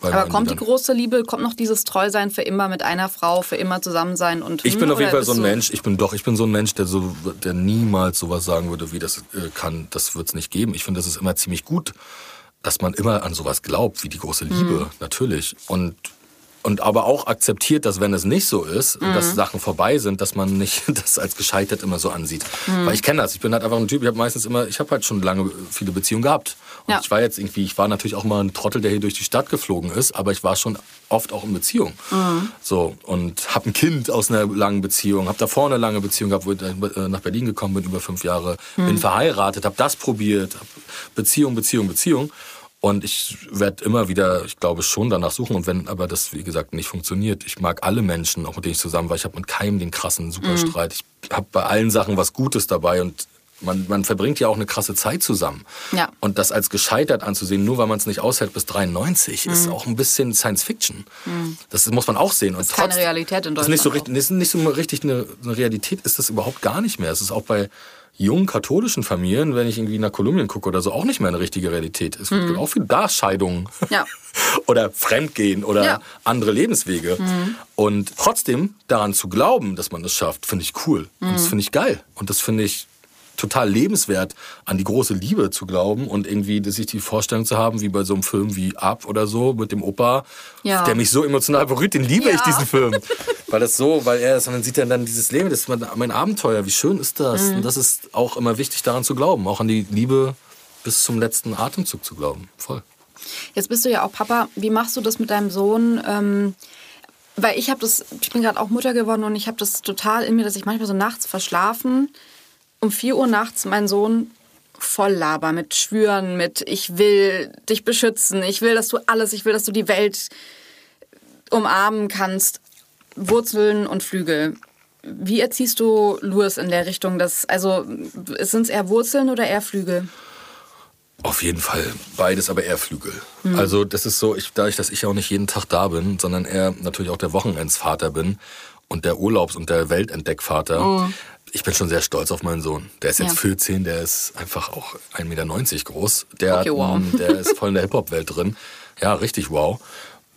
S2: bei
S1: Aber kommt die große Liebe, kommt noch dieses Treusein für immer mit einer Frau, für immer zusammen sein und
S2: Ich bin
S1: hm,
S2: auf jeden Fall so ein Mensch, ich bin doch, ich bin so ein Mensch, der so, der niemals sowas sagen würde, wie das äh, kann, das wird's nicht geben. Ich finde, das ist immer ziemlich gut, dass man immer an sowas glaubt, wie die große Liebe,
S1: Mhm.
S2: natürlich. Und, und aber auch akzeptiert, dass wenn es nicht so ist,
S1: Mhm.
S2: dass Sachen vorbei sind, dass man nicht das als gescheitert immer so ansieht.
S1: Mhm.
S2: Weil ich kenne das. Ich bin halt einfach ein Typ, ich habe meistens immer, ich habe halt schon lange viele Beziehungen gehabt. Und
S1: Ja.
S2: ich war jetzt irgendwie, ich war natürlich auch mal ein Trottel, der hier durch die Stadt geflogen ist, aber ich war schon oft auch in Beziehung.
S1: Mhm.
S2: So, und habe ein Kind aus einer langen Beziehung, habe davor eine lange Beziehung gehabt, wo ich äh, nach Berlin gekommen bin, über fünf Jahre,
S1: Mhm.
S2: bin verheiratet, habe das probiert, hab Beziehung, Beziehung, Beziehung. Und ich werde immer wieder, ich glaube, schon danach suchen. Und wenn aber das, wie gesagt, nicht funktioniert, ich mag alle Menschen, auch mit denen ich zusammen war. Ich habe mit keinem den krassen Superstreit. Ich habe bei allen Sachen was Gutes dabei und man, man verbringt ja auch eine krasse Zeit zusammen.
S1: Ja.
S2: Und das als gescheitert anzusehen, nur weil man es nicht aushält bis 93, ist auch ein bisschen Science Fiction. Das muss man auch sehen. Und
S1: ist keine Realität in
S2: Das ist nicht so
S1: Deutschland
S2: richtig, das ist nicht so richtig eine, eine Realität, ist das überhaupt gar nicht mehr. Es ist auch bei jungen katholischen Familien, wenn ich irgendwie nach Kolumbien gucke oder so, auch nicht mehr eine richtige Realität. Es gibt auch viel da Scheidungen
S1: Ja.
S2: oder Fremdgehen oder
S1: Ja.
S2: andere Lebenswege. Und trotzdem daran zu glauben, dass man das schafft, finde ich cool. Und das finde ich geil. Und das finde ich total lebenswert, an die große Liebe zu glauben und irgendwie sich die Vorstellung zu haben, wie bei so einem Film wie Up oder so mit dem Opa,
S1: Ja.
S2: der mich so emotional berührt, den liebe ich,
S1: Ja.
S2: diesen Film. weil das so, weil er ist, und dann sieht er dann dieses Leben, das ist mein, mein Abenteuer, wie schön ist das?
S1: Mhm.
S2: Und das ist auch immer wichtig, daran zu glauben, auch an die Liebe bis zum letzten Atemzug zu glauben. Voll.
S1: Jetzt bist du ja auch Papa. Wie machst du das mit deinem Sohn? Ähm, weil ich habe das, ich bin gerade auch Mutter geworden und ich habe das total in mir, dass ich manchmal so nachts verschlafen, um 4 Uhr nachts meinen Sohn voll laber mit Schwüren, mit ich will dich beschützen, ich will, dass du alles, ich will, dass du die Welt umarmen kannst. Wurzeln und Flügel. Wie erziehst du Louis in der Richtung? Dass, also sind es eher Wurzeln oder eher Flügel?
S2: Auf jeden Fall beides, aber eher Flügel.
S1: Mhm.
S2: Also das ist so, ich, dadurch, dass ich auch nicht jeden Tag da bin, sondern eher natürlich auch der Wochenendsvater bin und der Urlaubs- und der Weltentdeckvater. Ich bin schon sehr stolz auf meinen Sohn. Der ist jetzt.
S1: Ja.
S2: 14, der ist einfach auch 1,90 Meter groß. Der,
S1: Okay, wow.
S2: der ist voll in der Hip-Hop-Welt drin. Ja, richtig wow.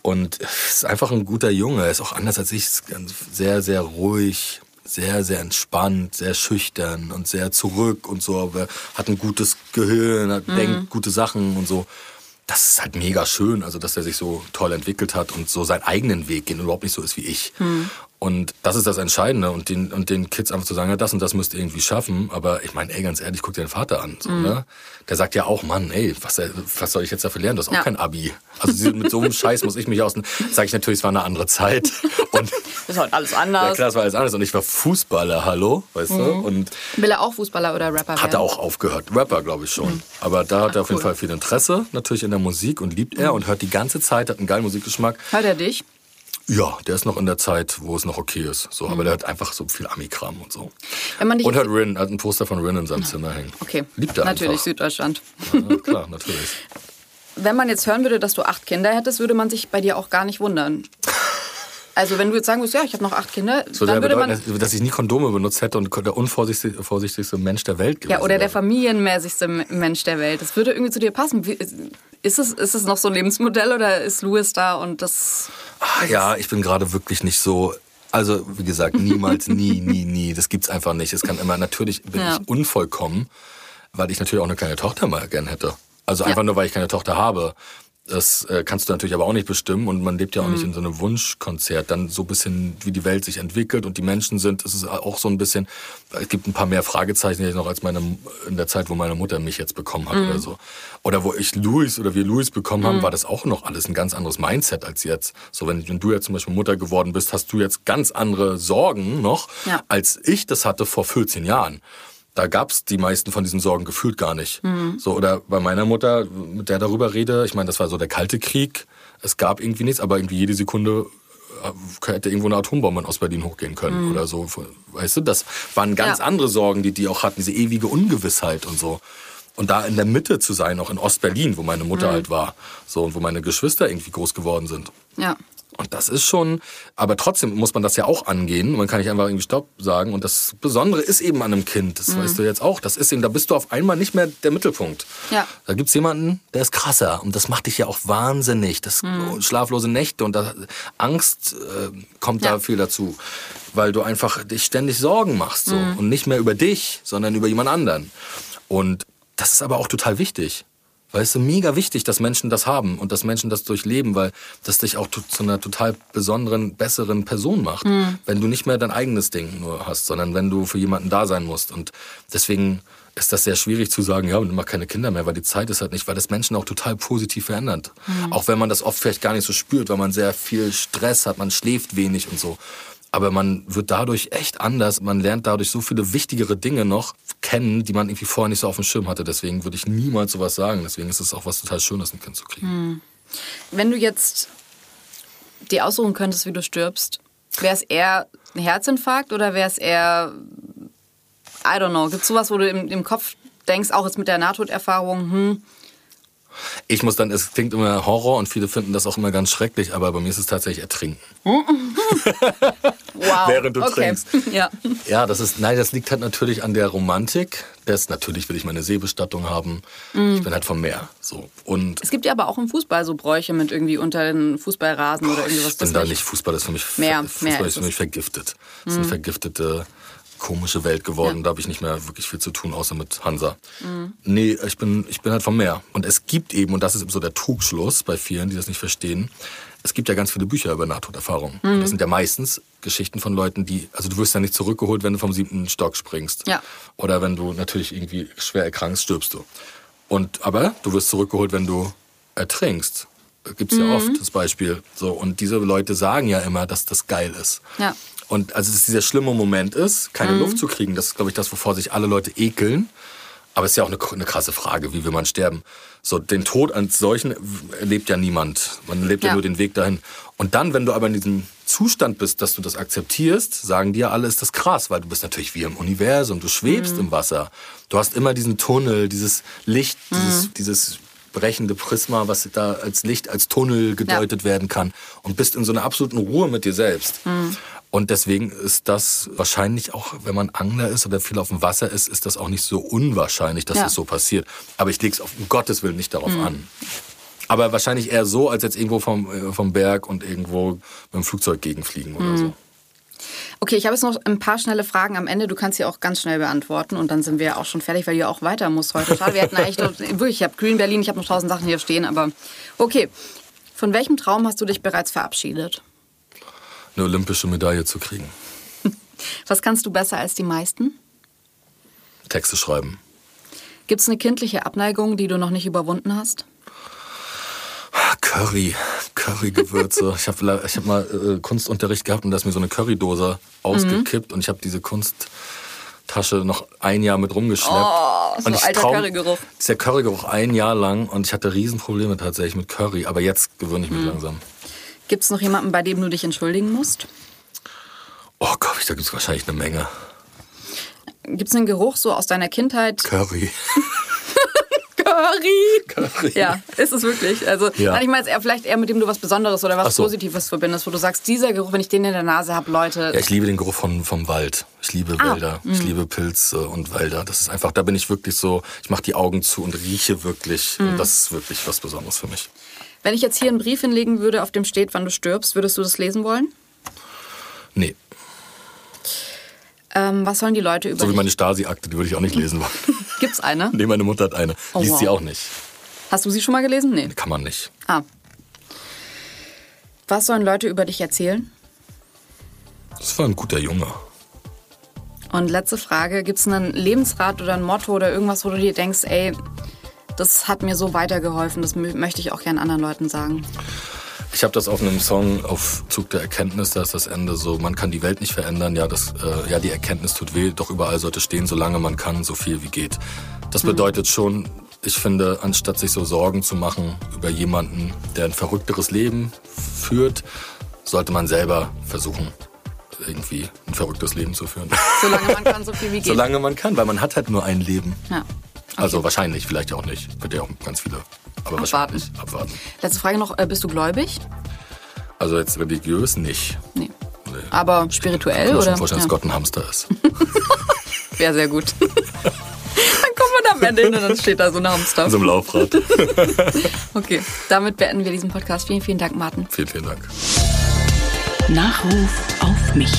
S2: Und ist einfach ein guter Junge. Er ist auch anders als ich. Ist Sehr, sehr ruhig, sehr, sehr entspannt, sehr schüchtern und sehr zurück und so. Aber hat ein gutes Gehirn, hat, denkt gute Sachen und so. Das ist halt mega schön, also dass er sich so toll entwickelt hat und so seinen eigenen Weg geht und überhaupt nicht so ist wie ich. Und das ist das Entscheidende und den, und den Kids einfach zu sagen, ja, das und das müsst ihr irgendwie schaffen. Aber ich meine, ey, ganz ehrlich, guck dir den Vater an. So, ne? Der sagt ja auch, Mann, ey, was, was soll ich jetzt dafür lernen? Du hast auch
S1: Ja.
S2: kein Abi. Also mit so einem Scheiß muss ich mich aus. Sage ich natürlich, es war eine andere Zeit. Und
S1: Das war alles
S2: ja,
S1: anders.
S2: klar, es war alles anders. Und ich war Fußballer, hallo, weißt du? Und
S1: Will er auch Fußballer oder Rapper werden?
S2: hat er auch aufgehört. Rapper, glaube ich schon. Aber da hat er auf jeden Fall viel Interesse, natürlich in der Musik und liebt er und hört die ganze Zeit, hat einen geilen Musikgeschmack.
S1: Hört er dich?
S2: Ja, der ist noch in der Zeit, wo es noch okay ist. So, aber der hat einfach so viel Amikram und so. Und hört Rin, hat ein Poster von Rin in seinem Zimmer hängen.
S1: Okay,
S2: Liebt er
S1: natürlich
S2: einfach.
S1: Süddeutschland.
S2: Ja, klar, natürlich.
S1: Wenn man jetzt hören würde, dass du acht Kinder hättest, würde man sich bei dir auch gar nicht wundern. Also wenn du jetzt sagen würdest, ja, ich habe noch acht Kinder,
S2: ja
S1: dann würde
S2: bedeuten,
S1: man...
S2: dass- ich nie Kondome benutzt hätte und der unvorsichtigste vorsichtigste Mensch der Welt gewesen
S1: Ja, oder der
S2: wäre.
S1: familienmäßigste M- Mensch der Welt. Das würde irgendwie zu dir passen. Wie, ist, es, ist es noch so ein Lebensmodell oder ist Louis da und das...
S2: Ah, ja, ich bin gerade wirklich nicht so. Also, wie gesagt, niemals, nie, nie, nie. Das gibt's einfach nicht. Es kann immer, natürlich bin
S1: Ja.
S2: ich unvollkommen, weil ich natürlich auch eine kleine Tochter mal gern hätte. Also einfach nur, weil ich keine Tochter habe. Das äh, kannst du natürlich aber auch nicht bestimmen und man lebt ja auch nicht in so einem Wunschkonzert. Dann so ein bisschen, wie die Welt sich entwickelt und die Menschen sind, es ist auch so ein bisschen, es gibt ein paar mehr Fragezeichen jetzt noch als meine, in der Zeit, wo meine Mutter mich jetzt bekommen hat oder so. Oder wo ich Louis oder wir Louis bekommen haben, war das auch noch alles ein ganz anderes Mindset als jetzt. So, wenn, wenn du jetzt zum Beispiel Mutter geworden bist, hast du jetzt ganz andere Sorgen noch,
S1: Ja.
S2: als ich das hatte vor 14 Jahren. Da gab's die meisten von diesen Sorgen gefühlt gar nicht. So, oder bei meiner Mutter, mit der darüber rede, ich meine, das war so der Kalte Krieg. Es gab irgendwie nichts, aber irgendwie jede Sekunde äh, hätte irgendwo eine Atombombe in Ostberlin hochgehen können oder so. Weißt du, das waren ganz
S1: Ja.
S2: andere Sorgen, die die auch hatten, diese ewige Ungewissheit und so. Und da in der Mitte zu sein, auch in Ostberlin, wo meine Mutter halt war, so und wo meine Geschwister irgendwie groß geworden sind.
S1: Ja.
S2: Und das ist schon, aber trotzdem muss man das ja auch angehen. Man kann nicht einfach irgendwie Stopp sagen. Und das Besondere ist eben an einem Kind, das weißt du jetzt auch. Das ist eben, da bist du auf einmal nicht mehr der Mittelpunkt.
S1: Ja.
S2: Da gibt's jemanden, der ist krasser. Und das macht dich ja auch wahnsinnig. Das schlaflose Nächte und da, Angst äh, kommt
S1: Ja.
S2: da viel dazu. Weil du einfach dich ständig Sorgen machst. So. Und nicht mehr über dich, sondern über jemand anderen. Und das ist aber auch total wichtig. Weil es ist mega wichtig, dass Menschen das haben und dass Menschen das durchleben, weil das dich auch zu einer total besonderen, besseren Person macht. Wenn du nicht mehr dein eigenes Ding nur hast, sondern wenn du für jemanden da sein musst. Und deswegen ist das sehr schwierig zu sagen, ja, mach keine Kinder mehr, weil die Zeit ist halt nicht, weil das Menschen auch total positiv verändert. Auch wenn man das oft vielleicht gar nicht so spürt, weil man sehr viel Stress hat, man schläft wenig und so. Aber man wird dadurch echt anders. Man lernt dadurch so viele wichtigere Dinge noch kennen, die man irgendwie vorher nicht so auf dem Schirm hatte. Deswegen würde ich niemals sowas sagen. Deswegen ist es auch was total Schönes, ein Kind zu kriegen.
S1: Wenn du jetzt dir aussuchen könntest, wie du stirbst, wäre es eher ein Herzinfarkt oder wäre es eher, I don't know, gibt es sowas, wo du im, im Kopf denkst, auch jetzt mit der Nahtoderfahrung, hm,
S2: Ich muss dann, es klingt immer Horror und viele finden das auch immer ganz schrecklich, aber bei mir ist es tatsächlich Ertrinken.
S1: Wow.
S2: Während du
S1: okay.
S2: trinkst.
S1: Ja.
S2: Ja, das ist, nein, das liegt halt natürlich an der Romantik. Das, natürlich will ich meine Seebestattung haben.
S1: Mhm.
S2: Ich bin halt vom Meer. So. Und
S1: Es gibt ja aber auch im Fußball so Bräuche mit irgendwie unter den Fußballrasen oder irgendwie was.
S2: ich bin da nicht Fußball, das ist für mich,
S1: Mehr,
S2: Fußball
S1: mehr
S2: ist
S1: ist
S2: für mich vergiftet. Das ist eine vergiftete, komische Welt geworden. Da habe ich nicht mehr wirklich viel zu tun, außer mit Hansa. Nee, ich bin, ich bin halt vom Meer. Und es gibt eben, und das ist eben so der Trugschluss bei vielen, die das nicht verstehen, es gibt ja ganz viele Bücher über Nahtoderfahrungen. Das sind ja meistens Geschichten von Leuten, die, also du wirst ja nicht zurückgeholt, wenn du vom siebten Stock springst.
S1: Ja.
S2: Oder wenn du natürlich irgendwie schwer erkrankst, stirbst du. Und, aber du wirst zurückgeholt, wenn du ertrinkst. Gibt's ja oft das Beispiel. So, und diese Leute sagen ja immer, dass das geil ist.
S1: Ja.
S2: Und also dass dieser schlimme Moment ist, keine Luft zu kriegen, das ist, glaube ich, das, wovor sich alle Leute ekeln. Aber es ist ja auch eine, eine krasse Frage, wie will man sterben? So, den Tod als solchen erlebt ja niemand. Man lebt ja.
S1: Ja.
S2: nur den Weg dahin. Und dann, wenn du aber in diesem Zustand bist, dass du das akzeptierst, sagen dir alle, ist das krass, weil du bist natürlich wie im Universum, du schwebst im Wasser. Du hast immer diesen Tunnel, dieses Licht, dieses, dieses brechende Prisma, was da als Licht, als Tunnel gedeutet werden kann und bist in so einer absoluten Ruhe mit dir selbst. Und deswegen ist das wahrscheinlich auch, wenn man Angler ist oder viel auf dem Wasser ist, ist das auch nicht so unwahrscheinlich, dass
S1: Ja.
S2: das so passiert. Aber ich lege es auf um Gottes Willen nicht darauf an. Aber wahrscheinlich eher so, als jetzt irgendwo vom, äh, vom Berg und irgendwo mit dem Flugzeug gegenfliegen oder so.
S1: Okay, ich habe jetzt noch ein paar schnelle Fragen am Ende. Du kannst sie auch ganz schnell beantworten und dann sind wir auch schon fertig, weil du ja auch weiter musst heute. Schade, wir hätten eigentlich noch, wirklich, ich habe Green Berlin, ich habe noch tausend Sachen hier stehen, aber okay. Von welchem Traum hast du dich bereits verabschiedet?
S2: Eine olympische Medaille zu kriegen.
S1: Was kannst du besser als die meisten?
S2: Texte schreiben.
S1: Gibt es eine kindliche Abneigung, die du noch nicht überwunden hast?
S2: Curry, Currygewürze. ich habe ich hab mal äh, Kunstunterricht gehabt und da ist mir so eine Currydose ausgekippt und ich habe diese Kunsttasche noch ein Jahr mit rumgeschleppt.
S1: Oh, so
S2: und ich
S1: alter
S2: traum-
S1: Currygeruch.
S2: Dieser Currygeruch ein Jahr lang und ich hatte Riesenprobleme tatsächlich mit Curry, aber jetzt gewöhne ich mich
S1: Mhm.
S2: langsam.
S1: Gibt es noch jemanden, bei dem du dich entschuldigen musst?
S2: Oh Gott, da gibt es wahrscheinlich eine Menge.
S1: Gibt es einen Geruch so aus deiner Kindheit?
S2: Curry.
S1: Curry!
S2: Curry.
S1: Ja, ist es wirklich. Also,
S2: Ja.
S1: nein, ich meine eher vielleicht eher mit dem du was Besonderes oder was
S2: so.
S1: Positives verbindest, wo du sagst, dieser Geruch, wenn ich den in der Nase habe, Leute.
S2: Ja, ich liebe den Geruch von, vom Wald. Ich liebe
S1: Ah,
S2: Wälder. Ich liebe Pilze und Wälder. Das ist einfach, da bin ich wirklich so, ich mache die Augen zu und rieche wirklich.
S1: Mhm.
S2: Und das ist wirklich was Besonderes für mich.
S1: Wenn ich jetzt hier einen Brief hinlegen würde, auf dem steht, wann du stirbst, würdest du das lesen wollen?
S2: Nee,
S1: Ähm, was sollen die Leute über
S2: so wie meine Stasi-Akte, die würde ich auch nicht lesen wollen.
S1: Gibt's eine?
S2: nee, meine Mutter hat eine.
S1: Oh,
S2: Liest
S1: wow.
S2: sie auch nicht.
S1: Hast du sie schon mal gelesen? Nee.
S2: Kann man nicht.
S1: Ah. Was sollen Leute über dich erzählen?
S2: Das war ein guter Junge.
S1: Und letzte Frage, gibt's einen Lebensrat oder ein Motto oder irgendwas, wo du dir denkst, ey, das hat mir so weitergeholfen, das mö- möchte ich auch gern anderen Leuten sagen.
S2: Ich habe das auf einem Song auf Zug der Erkenntnis, da ist das Ende so, man kann die Welt nicht verändern, ja, das, äh, ja, die Erkenntnis tut weh, doch überall sollte stehen, solange man kann, so viel wie geht. Das bedeutet schon, ich finde, anstatt sich so Sorgen zu machen über jemanden, der ein verrückteres Leben führt, sollte man selber versuchen, irgendwie ein verrücktes Leben zu führen.
S1: Solange man kann, so viel wie geht.
S2: Solange man kann, weil man hat halt nur ein Leben.
S1: ja.
S2: Also wahrscheinlich, vielleicht auch nicht. Wird ja auch ganz viele. Aber
S1: Abwarten.
S2: wahrscheinlich abwarten.
S1: Letzte Frage noch, äh, bist du gläubig?
S2: Also jetzt religiös nicht.
S1: Nee.
S2: Nee.
S1: Aber
S2: Ich
S1: spirituell
S2: kann mir
S1: oder?
S2: schon vorstellen,
S1: Ja.
S2: dass Gott ein Hamster ist.
S1: Wäre sehr gut. dann kommt man am Ende hin und dann steht da so ein Hamster.
S2: In so einem Laufrad.
S1: Okay, damit beenden wir diesen Podcast. Vielen, vielen Dank, Martin.
S2: vielen, vielen Dank.
S3: Nachruf auf mich.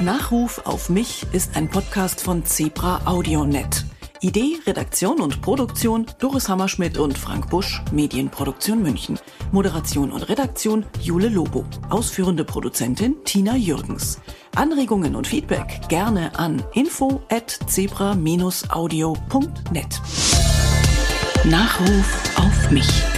S3: Nachruf auf mich ist ein Podcast von Zebra AudioNet. Idee, Redaktion und Produktion Doris Hammerschmidt und Frank Busch, Medienproduktion München. Moderation und Redaktion Jule Lobo. Ausführende Produzentin Tina Jürgens. Anregungen und Feedback gerne an info at zebra-audio.net. Nachruf auf mich.